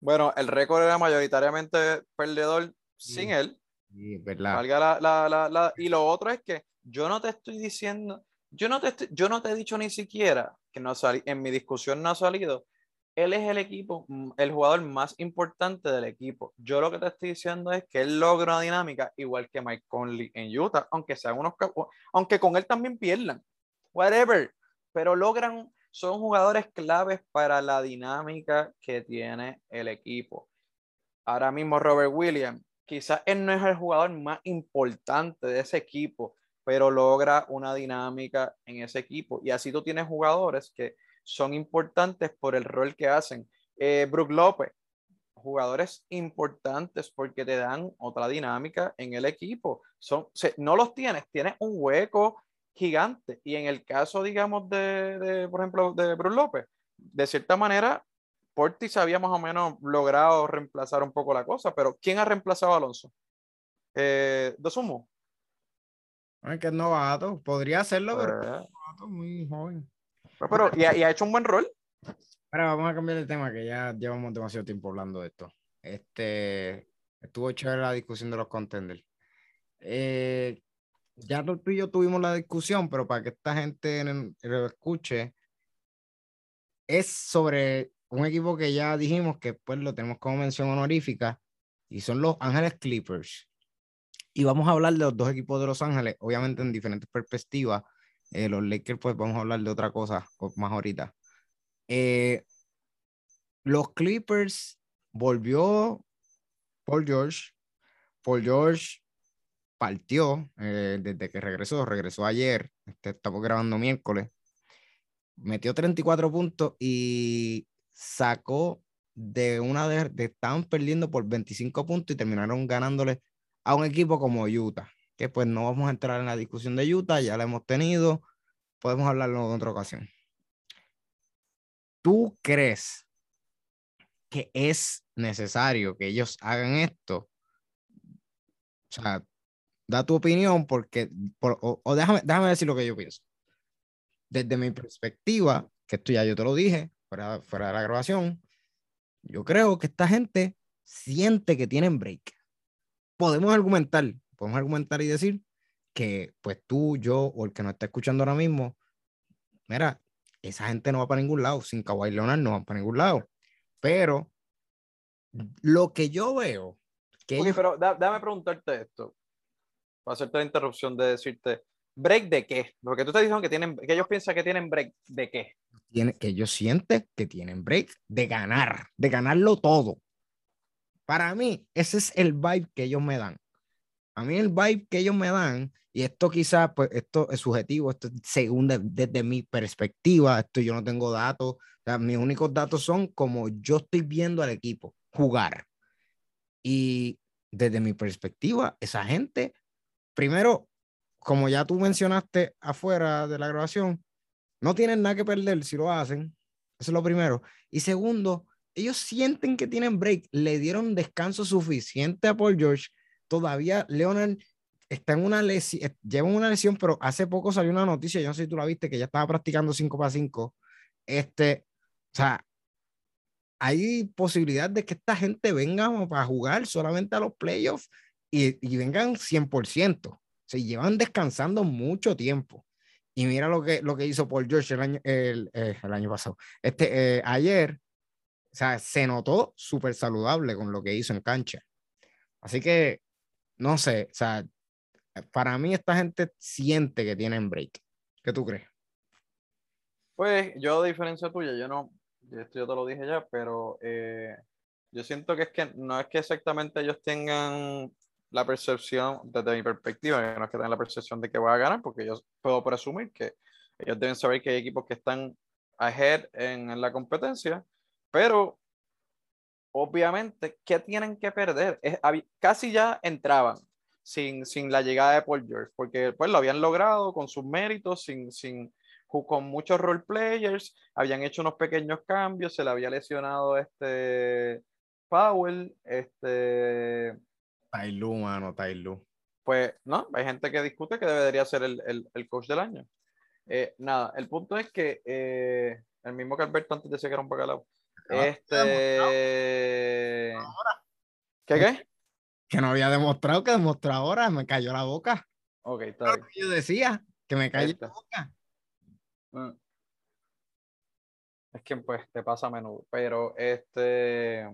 Bueno, el récord era mayoritariamente perdedor sin él. Sí, verdad. y lo otro es que yo no te estoy diciendo, yo no te, yo no te he dicho ni siquiera que no en mi discusión no ha salido. Él es el equipo, el jugador más importante del equipo. Yo lo que te estoy diciendo es que él logra una dinámica igual que Mike Conley en Utah, aunque sean unos, aunque con él también pierdan, whatever, pero logran, son jugadores claves para la dinámica que tiene el equipo. Ahora mismo Robert Williams, quizás él no es el jugador más importante de ese equipo, pero logra una dinámica en ese equipo. Y así tú tienes jugadores que son importantes por el rol que hacen. Eh, Brook López, jugadores importantes porque te dan otra dinámica en el equipo. Son, no los tienes, tienes un hueco gigante. Y en el caso, digamos, de, por ejemplo, de Brook López, de cierta manera, Portis había más o menos logrado reemplazar un poco la cosa, pero ¿quién ha reemplazado a Alonso? Eh, ¿De Sumo? Es que es novato, podría hacerlo, pero es pues. novato, muy joven. Pero, y, ha, hecho un buen rol. Ahora vamos a cambiar de tema, que ya llevamos demasiado tiempo hablando de esto. Este, estuvo chévere la discusión de los contenders. Eh, ya tú y yo tuvimos la discusión, pero para que esta gente lo escuche, es sobre un equipo que ya dijimos que pues lo tenemos como mención honorífica y son los Ángeles Clippers. Y vamos a hablar de los dos equipos de Los Ángeles, obviamente en diferentes perspectivas. Eh, los Lakers, pues vamos a hablar de otra cosa más ahorita. Eh, los Clippers volvió Paul George. Paul George partió eh, desde que regresó, regresó ayer, este, estamos grabando miércoles, metió 34 puntos y sacó de una de, de, estaban perdiendo por 25 puntos y terminaron ganándole a un equipo como Utah, que pues no vamos a entrar en la discusión de Utah, ya la hemos tenido, podemos hablarlo en otra ocasión. ¿Tú crees que es necesario que ellos hagan esto? O sea, da tu opinión porque, o, déjame, déjame decir lo que yo pienso. Desde mi perspectiva, que esto ya yo te lo dije, fuera, fuera de la grabación, yo creo que esta gente siente que tienen break. Podemos argumentar, podemos argumentar y decir que pues tú, yo o el que nos está escuchando ahora mismo, mira, esa gente no va para ningún lado, sin Kawhi Leonard no va para ningún lado. Pero lo que yo veo... Que pero déjame preguntarte esto, para hacerte la interrupción de decirte, ¿break de qué? Porque tú estás diciendo que, tienen, que ellos piensan que tienen break de qué. Tiene, que ellos sienten que tienen break de ganar, de ganarlo todo. Para mí, ese es el vibe que ellos me dan. A mí el vibe que ellos me dan y esto quizás, pues, esto es subjetivo, esto es según desde mi perspectiva, esto yo no tengo datos, mis únicos datos son como yo estoy viendo al equipo jugar. Y desde mi perspectiva, esa gente, primero, como ya tú mencionaste afuera de la grabación, no tienen nada que perder si lo hacen. Eso es lo primero. Y segundo, ellos sienten que tienen break, le dieron descanso suficiente a Paul George. Todavía Leonard está en una lesión, lleva una lesión, pero hace poco salió una noticia, yo no sé si tú la viste, que ya estaba practicando 5 para 5. Este, o sea, hay posibilidad de que esta gente venga para jugar solamente a los playoffs y, y vengan 100%. Se llevan descansando mucho tiempo. Y mira lo que, lo que hizo Paul George el año, el, eh, el año pasado. Este, eh, ayer, o sea, se notó súper saludable con lo que hizo en cancha. Así que, no sé, o sea, para mí esta gente siente que tienen break. ¿Qué tú crees? Pues yo, a diferencia tuya, yo no, esto yo te lo dije ya, pero eh, yo siento que es que no es que exactamente ellos tengan la percepción, desde mi perspectiva, no es que tengan la percepción de que voy a ganar, porque yo puedo presumir que ellos deben saber que hay equipos que están ahead en, en la competencia, pero obviamente, ¿qué tienen que perder? Es, casi ya entraban sin, sin la llegada de Paul George, porque pues lo habían logrado con sus méritos, sin, sin, con muchos role players, habían hecho unos pequeños cambios, se le había lesionado este Powell, este Tailu, mano, Tailu. Pues no, hay gente que discute que debería ser el, el, el coach del año. Eh, nada, el punto es que eh, el mismo que Alberto antes decía que era un bacalao. este. ¿Qué qué? Que no había demostrado, que demostró ahora, me cayó la boca. Ok, está bien. Yo decía que me cayó la boca. Mm. Es que pues te pasa a menudo, pero este.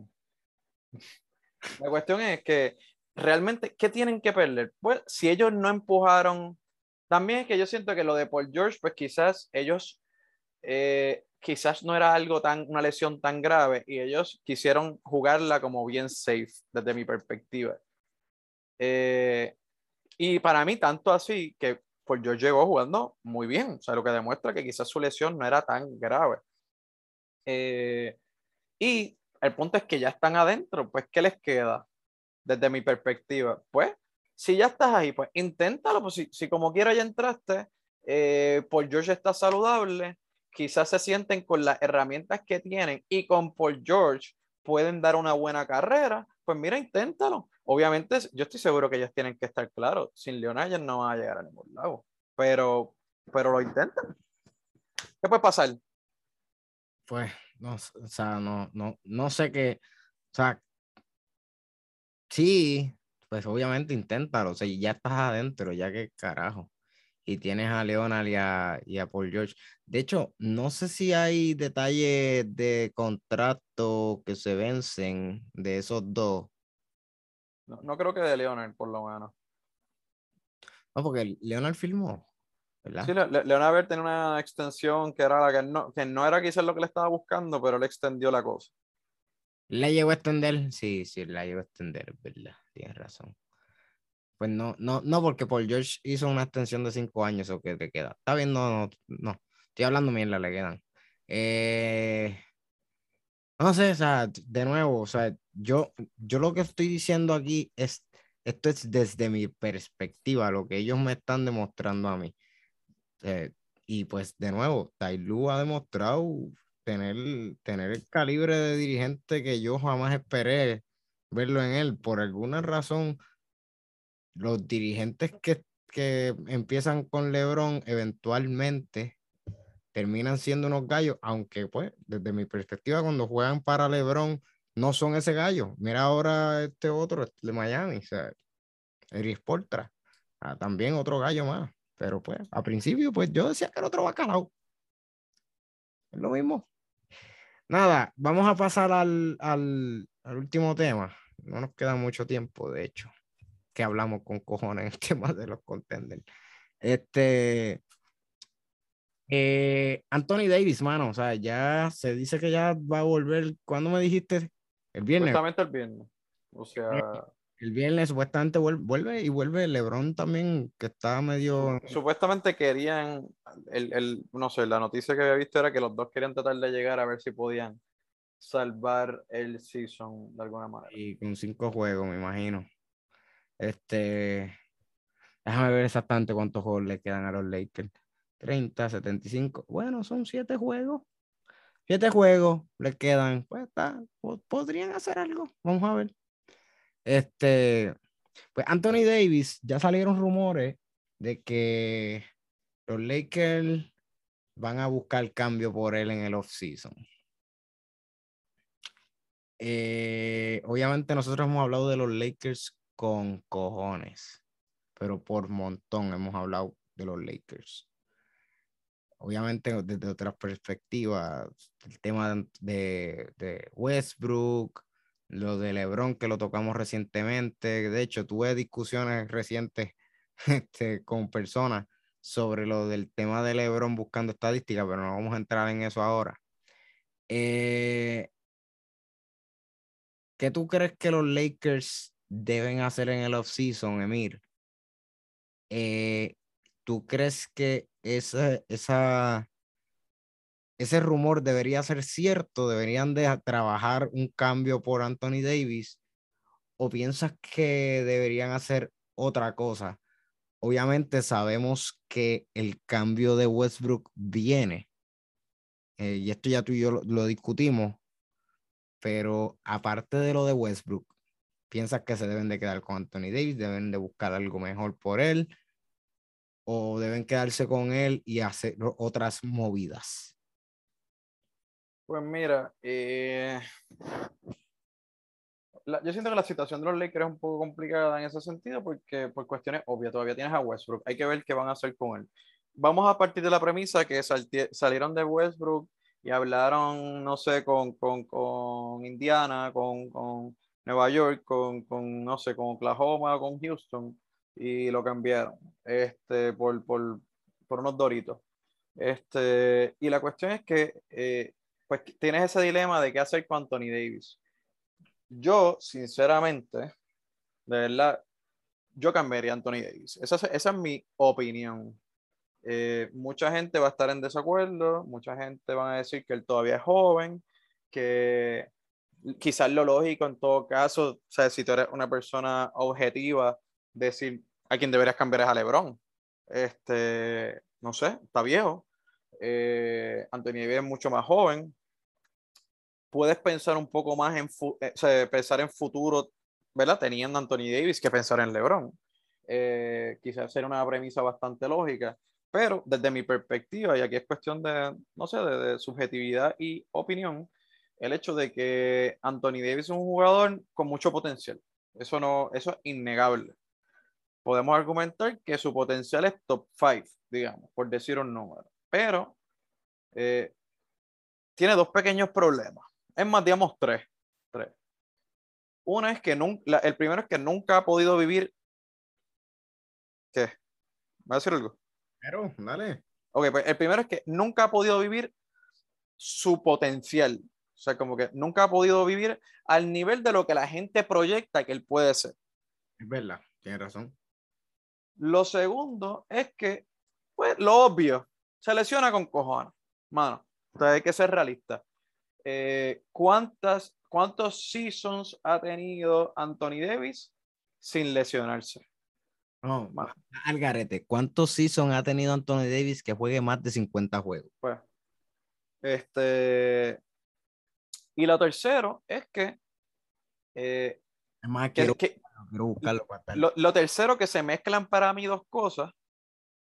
La cuestión es que realmente, ¿qué tienen que perder? Pues si ellos no empujaron, también es que yo siento que lo de Paul George, pues quizás ellos, eh, quizás no era algo tan, una lesión tan grave y ellos quisieron jugarla como bien safe desde mi perspectiva. Eh, y para mí, tanto así que Paul George llegó jugando muy bien, o sea, lo que demuestra que quizás su lesión no era tan grave. Eh, y el punto es que ya están adentro, pues, ¿qué les queda? Desde mi perspectiva. Pues, si ya estás ahí, pues inténtalo, pues si, como quiera ya entraste, eh, Paul George está saludable, quizás se sienten con las herramientas que tienen y con Paul George pueden dar una buena carrera, pues mira, inténtalo. Obviamente, yo estoy seguro que ellos tienen que estar claros, sin Leonard no van a llegar a ningún lado, pero, pero lo intentan. ¿Qué puede pasar? Pues, no, o sea, no, no, no sé qué, o sea, Sí, pues obviamente inténtalo, o sea, ya estás adentro, ya que carajo. Y tienes a Leonard y a, y a Paul George. De hecho, no sé si hay detalles de contrato que se vencen de esos dos. No, no creo que de Leonard, por lo menos. No, porque Leonard filmó. ¿verdad? Sí, Leonard tenía una extensión que era la que no, que no era quizás lo que le estaba buscando, pero le extendió la cosa. ¿La llegó a extender? Sí, sí, la llegó a extender, ¿verdad? Tienes razón. Pues no, no, no, porque Paul George hizo una extensión de cinco años o que te queda. Está bien, no, no, no. Estoy hablando la le quedan. Eh, no sé, o sea, de nuevo, o sea, yo, yo lo que estoy diciendo aquí es, esto es desde mi perspectiva, lo que ellos me están demostrando a mí. Eh, y pues, de nuevo, Tailu ha demostrado tener, tener el calibre de dirigente que yo jamás esperé verlo en él. Por alguna razón, los dirigentes que, que empiezan con LeBron eventualmente terminan siendo unos gallos, aunque pues desde mi perspectiva cuando juegan para LeBron no son ese gallo. Mira ahora este otro de Miami, o sea, Eris Portra, ah, también otro gallo más. Pero pues, a principio, pues yo decía que era otro bacalao. Es lo mismo. Nada, vamos a pasar al, al, al, último tema. No nos queda mucho tiempo, de hecho, que hablamos con cojones en el tema de los contenders. Este. Eh, Anthony Davis, mano, o sea, ya se dice que ya va a volver. ¿Cuándo me dijiste? El viernes. Exactamente el viernes. O sea el viernes supuestamente vuelve, y vuelve LeBron también, que está medio. Supuestamente querían, el, el, no sé, la noticia que había visto era que los dos querían tratar de llegar a ver si podían salvar el season de alguna manera. Y con cinco juegos, me imagino. Este. Déjame ver exactamente cuántos juegos le quedan a los Lakers. 30, 75. Bueno, son siete juegos. Siete juegos le quedan. Pues está, podrían hacer algo. Vamos a ver. Este, Pues Anthony Davis, ya salieron rumores de que los Lakers van a buscar cambio por él en el off-season. Eh, obviamente nosotros hemos hablado de los Lakers con cojones, pero por montón hemos hablado de los Lakers. Obviamente desde otras perspectivas, el tema de, Westbrook, lo de LeBron que lo tocamos recientemente. De hecho, tuve discusiones recientes este, con personas sobre lo del tema de LeBron buscando estadísticas, pero no vamos a entrar en eso ahora. Eh, ¿Qué tú crees que los Lakers deben hacer en el offseason, Emir? Eh, ¿Tú crees que esa, esa, ese rumor debería ser cierto? ¿Deberían de trabajar un cambio por Anthony Davis? ¿O piensas que deberían hacer otra cosa? Obviamente sabemos que el cambio de Westbrook viene. Eh, y esto ya tú y yo lo, discutimos. Pero aparte de lo de Westbrook, ¿piensas que se deben de quedar con Anthony Davis? ¿Deben de buscar algo mejor por él? ¿O deben quedarse con él y hacer otras movidas? Pues mira, eh, yo siento que la situación de los Lakers es un poco complicada en ese sentido porque por cuestiones obvias todavía tienes a Westbrook. Hay que ver qué van a hacer con él. Vamos a partir de la premisa que salieron de Westbrook y hablaron, no sé, con, con, con Indiana, con, con, Nueva York, con, con, no sé, con Oklahoma, con Houston y lo cambiaron este, por, por, por unos doritos. Este, y la cuestión es que eh, pues tienes ese dilema de qué hacer con Anthony Davis yo, sinceramente, de verdad, yo cambiaría a Anthony Davis. Esa, es mi opinión. Eh, mucha gente va a estar en desacuerdo, mucha gente va a decir que él todavía es joven, que quizás lo lógico en todo caso, o sea, si tú eres una persona objetiva, decir a quien deberías cambiar es a LeBron. Este, no sé, está viejo. Eh, Anthony Davis es mucho más joven, puedes pensar un poco más en, eh, pensar en futuro, ¿verdad? Teniendo a Anthony Davis que pensar en LeBron. Eh, quizás sería una premisa bastante lógica, pero desde mi perspectiva, y aquí es cuestión de, no sé, de, subjetividad y opinión, el hecho de que Anthony Davis es un jugador con mucho potencial. Eso, no, eso es innegable. Podemos argumentar que su potencial es top 5, digamos, por decir un número. Pero eh, tiene dos pequeños problemas. Es más, digamos tres. tres. Uno es que nunca, el primero es que nunca ha podido vivir. ¿Qué? ¿Va a decir algo? Pero, dale. Ok, pues el primero es que nunca ha podido vivir su potencial. O sea, como que nunca ha podido vivir al nivel de lo que la gente proyecta que él puede ser. Es verdad, tiene razón. Lo segundo es que, pues, lo obvio, se lesiona con cojones. Mano, entonces hay que ser realista. Eh, ¿cuántas, ¿cuántos seasons ha tenido Anthony Davis sin lesionarse? No, Algarete, ¿cuántos seasons ha tenido Anthony Davis que juegue más de 50 juegos? Pues, este, y lo tercero es que, eh, lo, lo, tercero que se mezclan para mí dos cosas,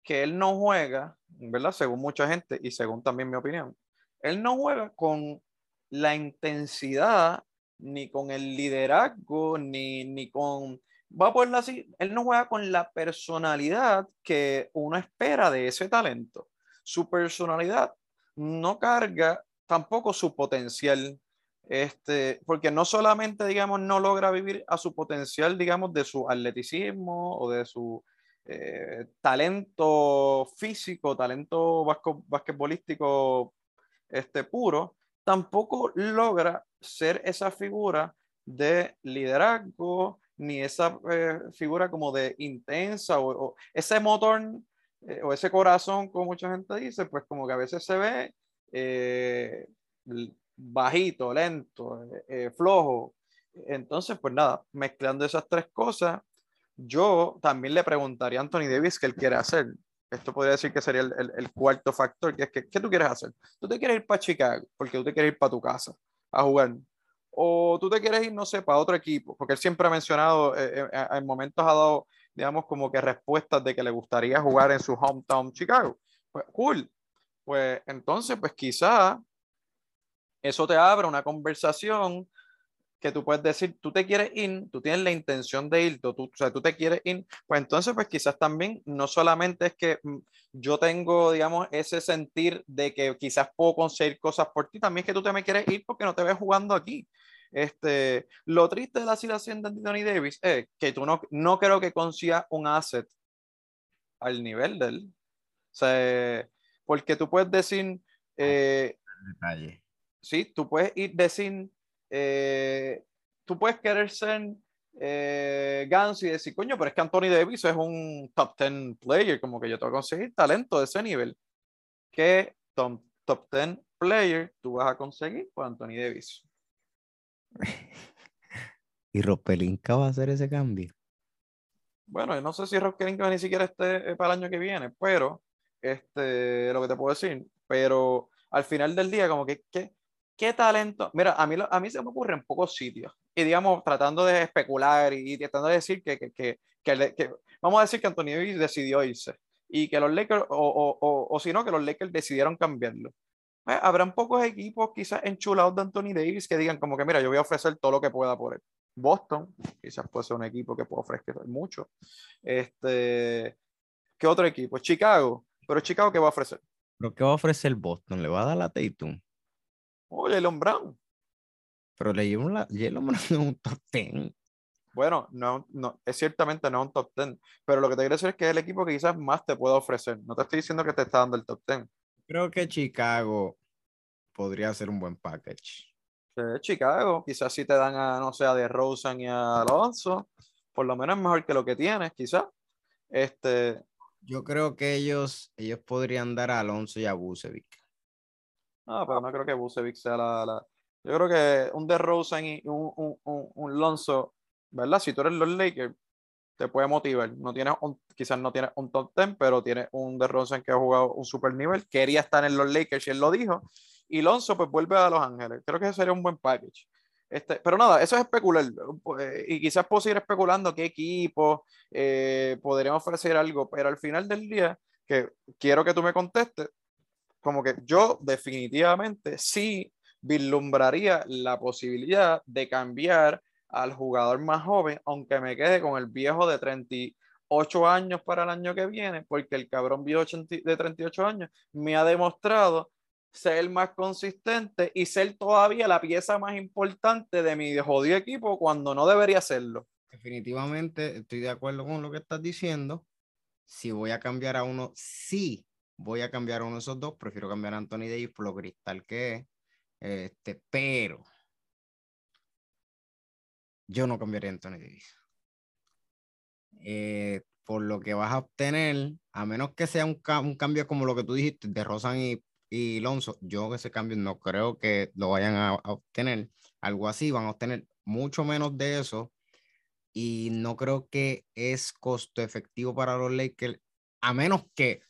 que él no juega, ¿verdad? Según mucha gente y según también mi opinión, él no juega con la intensidad, ni con el liderazgo, ni, ni con, va a ponerlo así, él no juega con la personalidad que uno espera de ese talento. Su personalidad no carga tampoco su potencial, este, porque no solamente, digamos, no logra vivir a su potencial, digamos, de su atleticismo o de su eh, talento físico, talento basquetbolístico este, puro, tampoco logra ser esa figura de liderazgo, ni esa eh, figura como de intensa o, ese motor eh, o ese corazón, como mucha gente dice, pues como que a veces se ve eh, bajito, lento, flojo. Entonces, pues nada, mezclando esas tres cosas, yo también le preguntaría a Anthony Davis qué él quiere hacer esto podría decir que sería el, el, cuarto factor, que es que, ¿qué tú quieres hacer? Tú te quieres ir para Chicago porque tú te quieres ir para tu casa a jugar. o tú te quieres ir, no sé, para otro equipo, porque él siempre ha mencionado, eh, eh, en momentos ha dado, digamos, como que respuestas de que le gustaría jugar en su hometown Chicago. Pues cool. Pues entonces, pues quizá eso te abre una conversación que tú puedes decir, tú te quieres ir, tú tienes la intención de ir, tú, o sea, tú te quieres ir, pues entonces, pues quizás también no solamente es que mm, yo tengo, digamos, ese sentir de que quizás puedo conseguir cosas por ti, también es que tú te me quieres ir porque no te ves jugando aquí. Este, lo triste de la situación de Anthony Davis es que tú no, no creo que consigas un asset al nivel de él. O sea, porque tú puedes decir, eh, sí, tú puedes ir decir, eh, tú puedes querer ser eh, Gans y decir, coño, pero es que Anthony Davis es un top 10 player, como que yo tengo que conseguir talento de ese nivel. ¿Qué top, top 10 player tú vas a conseguir por Anthony Davis? ¿Y Ropelinka va a hacer ese cambio? Bueno, no sé si Ropelinka ni siquiera esté para el año que viene, pero este, lo que te puedo decir, pero al final del día, como que, ¿qué, qué talento? Mira, a mí, a mí se me ocurre en pocos sitios, y digamos, tratando de especular y, tratando de decir que, que, que, que, vamos a decir que Anthony Davis decidió irse, y que los Lakers, o, o, o, o si no, que los Lakers decidieron cambiarlo. Pues, habrán pocos equipos quizás enchulados de Anthony Davis que digan como que, mira, yo voy a ofrecer todo lo que pueda por él. Boston, quizás puede ser un equipo que pueda ofrecer mucho. Este, ¿Qué otro equipo? Chicago. Pero Chicago, ¿qué va a ofrecer? ¿Pero qué va a ofrecer Boston? ¿Le va a dar la Tatum? Oye, Jalen Brown. Pero le llevo la Jalen Brown es un top 10. Bueno, no, no, es ciertamente no un top 10, pero lo que te quiero decir es que es el equipo que quizás más te pueda ofrecer. No te estoy diciendo que te está dando el top 10. Creo que Chicago podría ser un buen package. Chicago, quizás si te dan a, no sé, a De Rosen y a Alonso, por lo menos es mejor que lo que tienes, quizás. Este, yo creo que ellos, ellos podrían dar a Alonso y a Bucevic. No, pero no creo que Bucevic sea la, Yo creo que un DeRozan y un, un, un, un Alonso, ¿verdad? Si tú eres los Lakers, te puede motivar. No tienes un, quizás no tienes un top 10, pero tienes un DeRozan que ha jugado un super nivel. Quería estar en los Lakers y él lo dijo. Y Alonso pues vuelve a Los Ángeles. Creo que ese sería un buen package. Este, pero nada, eso es especular. Eh, y quizás puedo seguir especulando qué equipo eh, podrían ofrecer algo, pero al final del día, que quiero que tú me contestes, como que yo definitivamente sí vislumbraría la posibilidad de cambiar al jugador más joven, aunque me quede con el viejo de 38 años para el año que viene, porque el cabrón viejo de 38 años me ha demostrado ser más consistente y ser todavía la pieza más importante de mi jodido equipo cuando no debería serlo. Definitivamente estoy de acuerdo con lo que estás diciendo. Si voy a cambiar a uno, sí voy a cambiar a uno de esos dos. Prefiero cambiar a Anthony Davis por lo cristal que es. Este, pero yo no cambiaría a Anthony Davis. Eh, por lo que vas a obtener, a menos que sea un, un, cambio como lo que tú dijiste de Rosan y y Alonso, yo ese cambio no creo que lo vayan a, obtener. Algo así, van a obtener mucho menos de eso. Y no creo que es costo efectivo para los Lakers, a menos que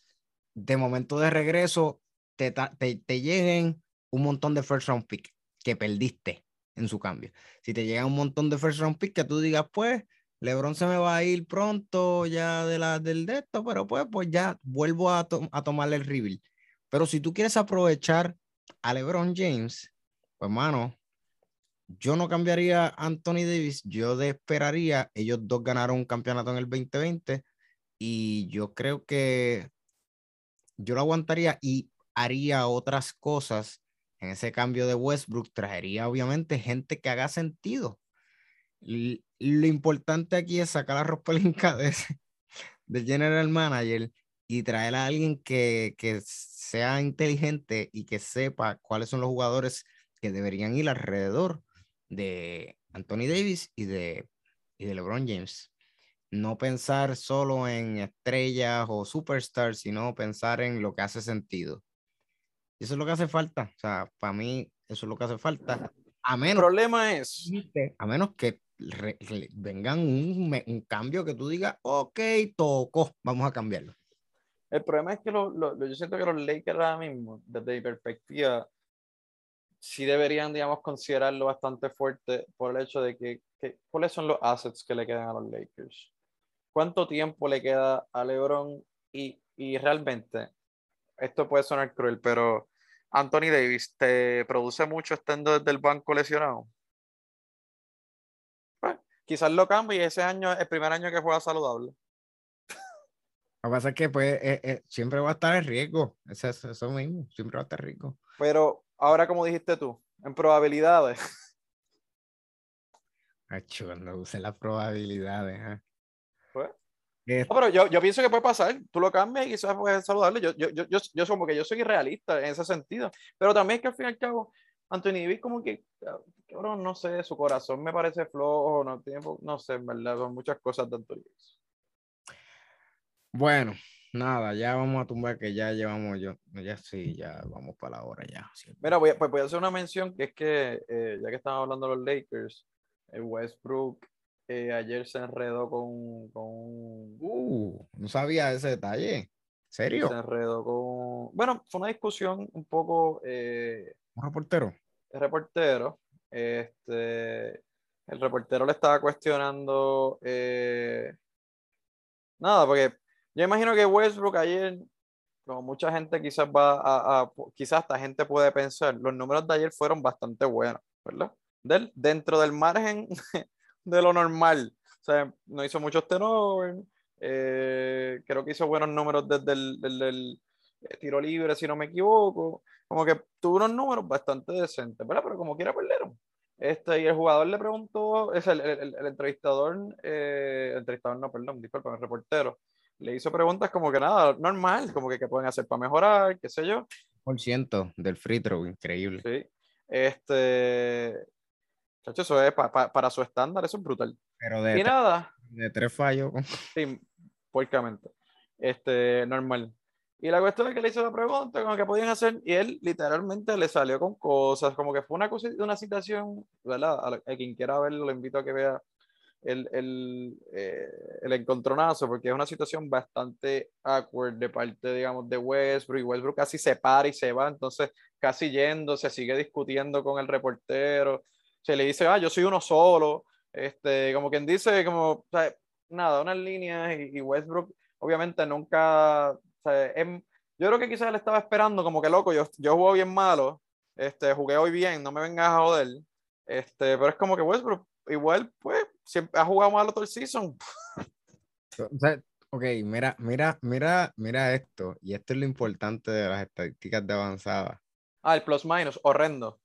de momento de regreso te, te, te lleguen un montón de first round pick que perdiste en su cambio. Si te llega un montón de first round pick que tú digas, pues, LeBron se me va a ir pronto ya de la, del de esto, pero pues, pues ya vuelvo a, a tomarle el reveal. Pero si tú quieres aprovechar a LeBron James, pues mano, yo no cambiaría a Anthony Davis, yo esperaría, ellos dos ganaron un campeonato en el 2020 y yo creo que yo lo aguantaría y haría otras cosas en ese cambio de Westbrook, traería obviamente gente que haga sentido. lo importante aquí es sacar la ropa de, del general manager y traer a alguien que, que sea inteligente y que sepa cuáles son los jugadores que deberían ir alrededor de Anthony Davis y de, y de LeBron James. No pensar solo en estrellas o superstars, sino pensar en lo que hace sentido. Eso es lo que hace falta. O sea, para mí, eso es lo que hace falta. A menos, El problema es. A menos que vengan un, un, cambio que tú digas, ok, tocó, vamos a cambiarlo. El problema es que lo, lo, yo siento que los Lakers ahora mismo, desde mi perspectiva, sí deberían, digamos, considerarlo bastante fuerte por el hecho de que, ¿cuáles son los assets que le quedan a los Lakers? ¿Cuánto tiempo le queda a LeBron? Y, y realmente, esto puede sonar cruel, pero Anthony Davis, ¿te produce mucho estando desde el banco lesionado? Pues, quizás lo cambie y ese año es el primer año que juega saludable. Lo que pasa es que pues, eh, eh, siempre va a estar en riesgo. Eso, eso mismo, siempre va a estar riesgo. Pero ahora, como dijiste tú, en probabilidades. Acho, cuando use las probabilidades. ¿eh? Pues, no, pero yo, yo, pienso que puede pasar. Tú lo cambias y quizás puedes saludable. Yo, yo, yo, yo, yo como que yo soy irrealista en ese sentido. Pero también es que al fin y al cabo, Anthony Davis como que, cabrón, no sé, su corazón me parece flojo, no, tiempo, no sé, en verdad, son muchas cosas de Anthony Davis. Bueno, nada, ya vamos a tumbar que ya llevamos yo, ya sí, ya vamos para la hora ya. Mira, voy a, pues voy a hacer una mención que es que, eh, ya que estamos hablando de los Lakers, el Westbrook eh, ayer se enredó con, con... Uh, no sabía ese detalle. ¿Serio? Se enredó con... Bueno, fue una discusión un poco... Eh, ¿Un reportero? El reportero. Este, el reportero le estaba cuestionando... Eh, nada, porque yo imagino que Westbrook ayer, como mucha gente quizás va a, a, quizás hasta gente puede pensar, los números de ayer fueron bastante buenos, ¿verdad? Del, dentro del margen de lo normal. O sea, no hizo muchos turnovers. Eh, creo que hizo buenos números desde el, eh, tiro libre, si no me equivoco. Como que tuvo unos números bastante decentes, ¿verdad? Pero como quiera perdieron. Este, y el jugador le preguntó, es el, el, el entrevistador, eh, el entrevistador, no, perdón, disculpa, el reportero, le hizo preguntas como que nada, normal, como que qué pueden hacer para mejorar, qué sé yo. Por ciento del free throw, increíble. Sí. Este, eso es para su estándar, eso es brutal. Pero de, y nada. De tres fallos. Sí, puercamente. Este, normal. Y la cuestión es que le hizo la pregunta, como que podían hacer, y él literalmente le salió con cosas, como que fue una, cosa, una situación, ¿verdad? A, quien quiera verlo, le invito a que vea el, el, eh, el, encontronazo, porque es una situación bastante awkward de parte, digamos, de Westbrook, y Westbrook casi se para y se va, entonces casi yendo, se sigue discutiendo con el reportero, se le dice, ah, yo soy uno solo, este, como quien dice, como, o sea, nada, unas líneas y, Westbrook, obviamente nunca, o sea, em, yo creo que quizás él estaba esperando como que loco, yo, yo juego bien malo, este, jugué hoy bien, no me vengas a joder, este, pero es como que Westbrook igual, pues, siempre ha jugado malo todo el season. O sea, ok, mira, mira, mira, mira esto, y esto es lo importante de las estadísticas de avanzada. Ah, el plus minus, horrendo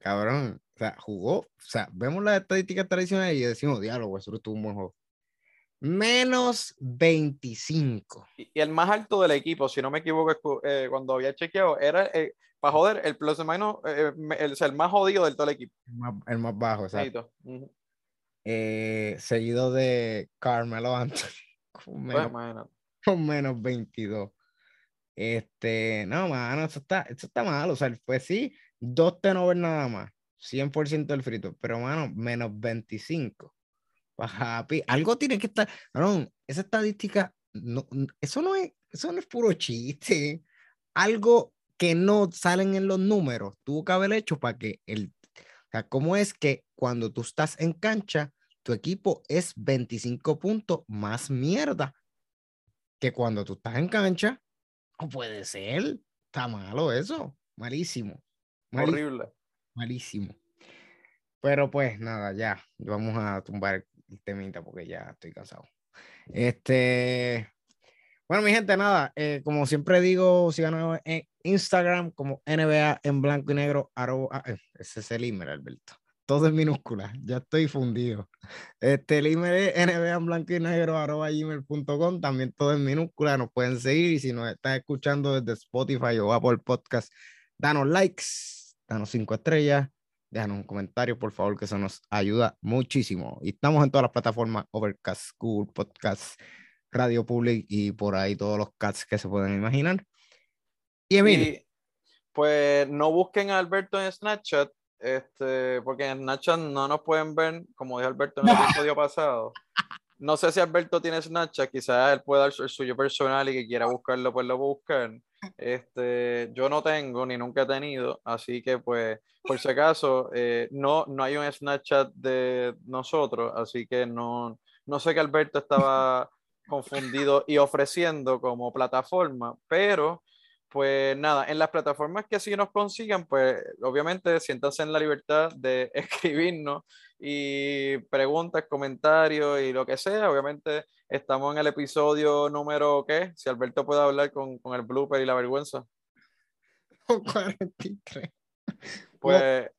cabrón, o sea, jugó, o sea, vemos las estadísticas tradicionales y decimos, diálogo, eso estuvo un buen juego. Menos 25. Y, el más alto del equipo, si no me equivoco, eh, cuando había chequeado, era, eh, para joder, el plus menos, eh, el, el, más jodido del todo el equipo. El más, el más bajo, exacto. seguido de Carmelo Anthony, con pues, menos, con menos 22. Este, no, mano, eso está, eso está mal. O sea, pues sí, dos tenovers nada más, 100% del frito, pero mano, menos 25. Papi, algo tiene que estar, no, esa estadística, no, eso no es, eso no es puro chiste. Algo que no salen en los números, tuvo que haber hecho para que el, o sea, ¿cómo es que cuando tú estás en cancha, tu equipo es 25 puntos más mierda que cuando tú estás en cancha? No puede ser, está malo eso, malísimo. Horrible. Malísimo. Pero pues nada, ya, vamos a tumbar el temita porque ya estoy cansado. Este, bueno, mi gente, nada, eh, como siempre digo, síganos en Instagram como NBA en blanco y negro, arroba, ah, eh, ese es el email, Alberto. Todo en minúscula, ya estoy fundido. Este, el email es NBA en blanco y negro, arroba gmail.com, también todo en minúscula, nos pueden seguir y si nos están escuchando desde Spotify o Apple Podcast, danos likes, danos cinco estrellas, déjanos un comentario, por favor, que eso nos ayuda muchísimo. Y estamos en todas las plataformas, Overcast, Google Podcast, Radio Public y por ahí todos los cats que se pueden imaginar. Y Emilio. pues no busquen a Alberto en Snapchat, este, porque en Snapchat no nos pueden ver, como dijo Alberto en el episodio pasado. No sé si Alberto tiene Snapchat, quizás él pueda dar el suyo personal y que quiera buscarlo, pues lo buscan. Este, yo no tengo ni nunca he tenido, así que pues, por si acaso, eh, no, no hay un Snapchat de nosotros, así que no, no sé qué Alberto estaba confundido y ofreciendo como plataforma, pero pues nada, en las plataformas que así nos consigan, pues obviamente siéntanse en la libertad de escribirnos y preguntas, comentarios y lo que sea. Obviamente estamos en el episodio número, ¿qué? Si Alberto puede hablar con, con el blooper y la vergüenza. 43. Pues...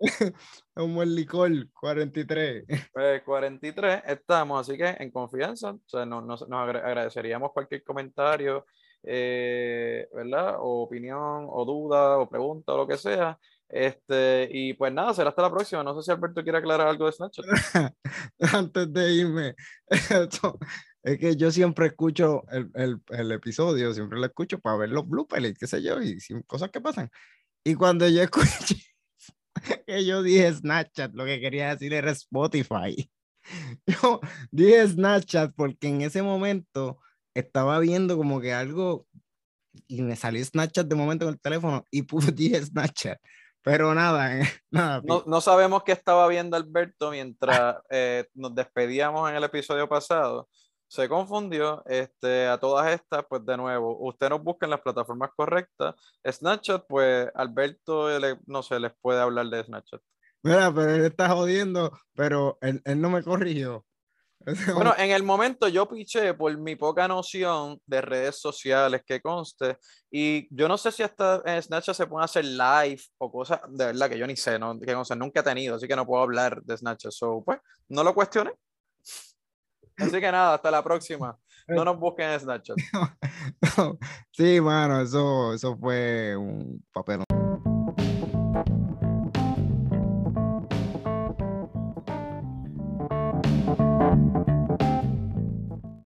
Como el licor, 43. Pues 43 estamos, así que en confianza, o sea, nos, nos agradeceríamos cualquier comentario, eh, ¿verdad? O opinión, o duda, o pregunta, o lo que sea. Este, y pues nada, será hasta la próxima. No sé si Alberto quiere aclarar algo de Snapchat. Antes de irme, es que yo siempre escucho el, el, el, episodio, siempre lo escucho para ver los bloopers, qué sé yo, y cosas que pasan. Y cuando yo escuché que yo dije Snapchat, lo que quería decir era Spotify. Yo dije Snapchat porque en ese momento estaba viendo como que algo y me salió Snapchat de momento con el teléfono y puse Snapchat. Pero nada, eh, nada. No, no, sabemos qué estaba viendo Alberto mientras eh, nos despedíamos en el episodio pasado. Se confundió. Este, a todas estas, pues de nuevo, usted nos busca en las plataformas correctas. Snapchat, pues Alberto, le, no sé, les puede hablar de Snapchat. Mira, pero él está jodiendo, pero él, él no me corrigió. Bueno, en el momento yo piché por mi poca noción de redes sociales que conste y yo no sé si hasta en Snapchat se puede hacer live o cosas de verdad que yo ni sé, ¿no? que nunca he tenido, así que no puedo hablar de Snapchat. So, pues, no lo cuestioné. Así que nada, hasta la próxima. No nos busquen en Snapchat. Sí, mano, eso, eso fue un papel.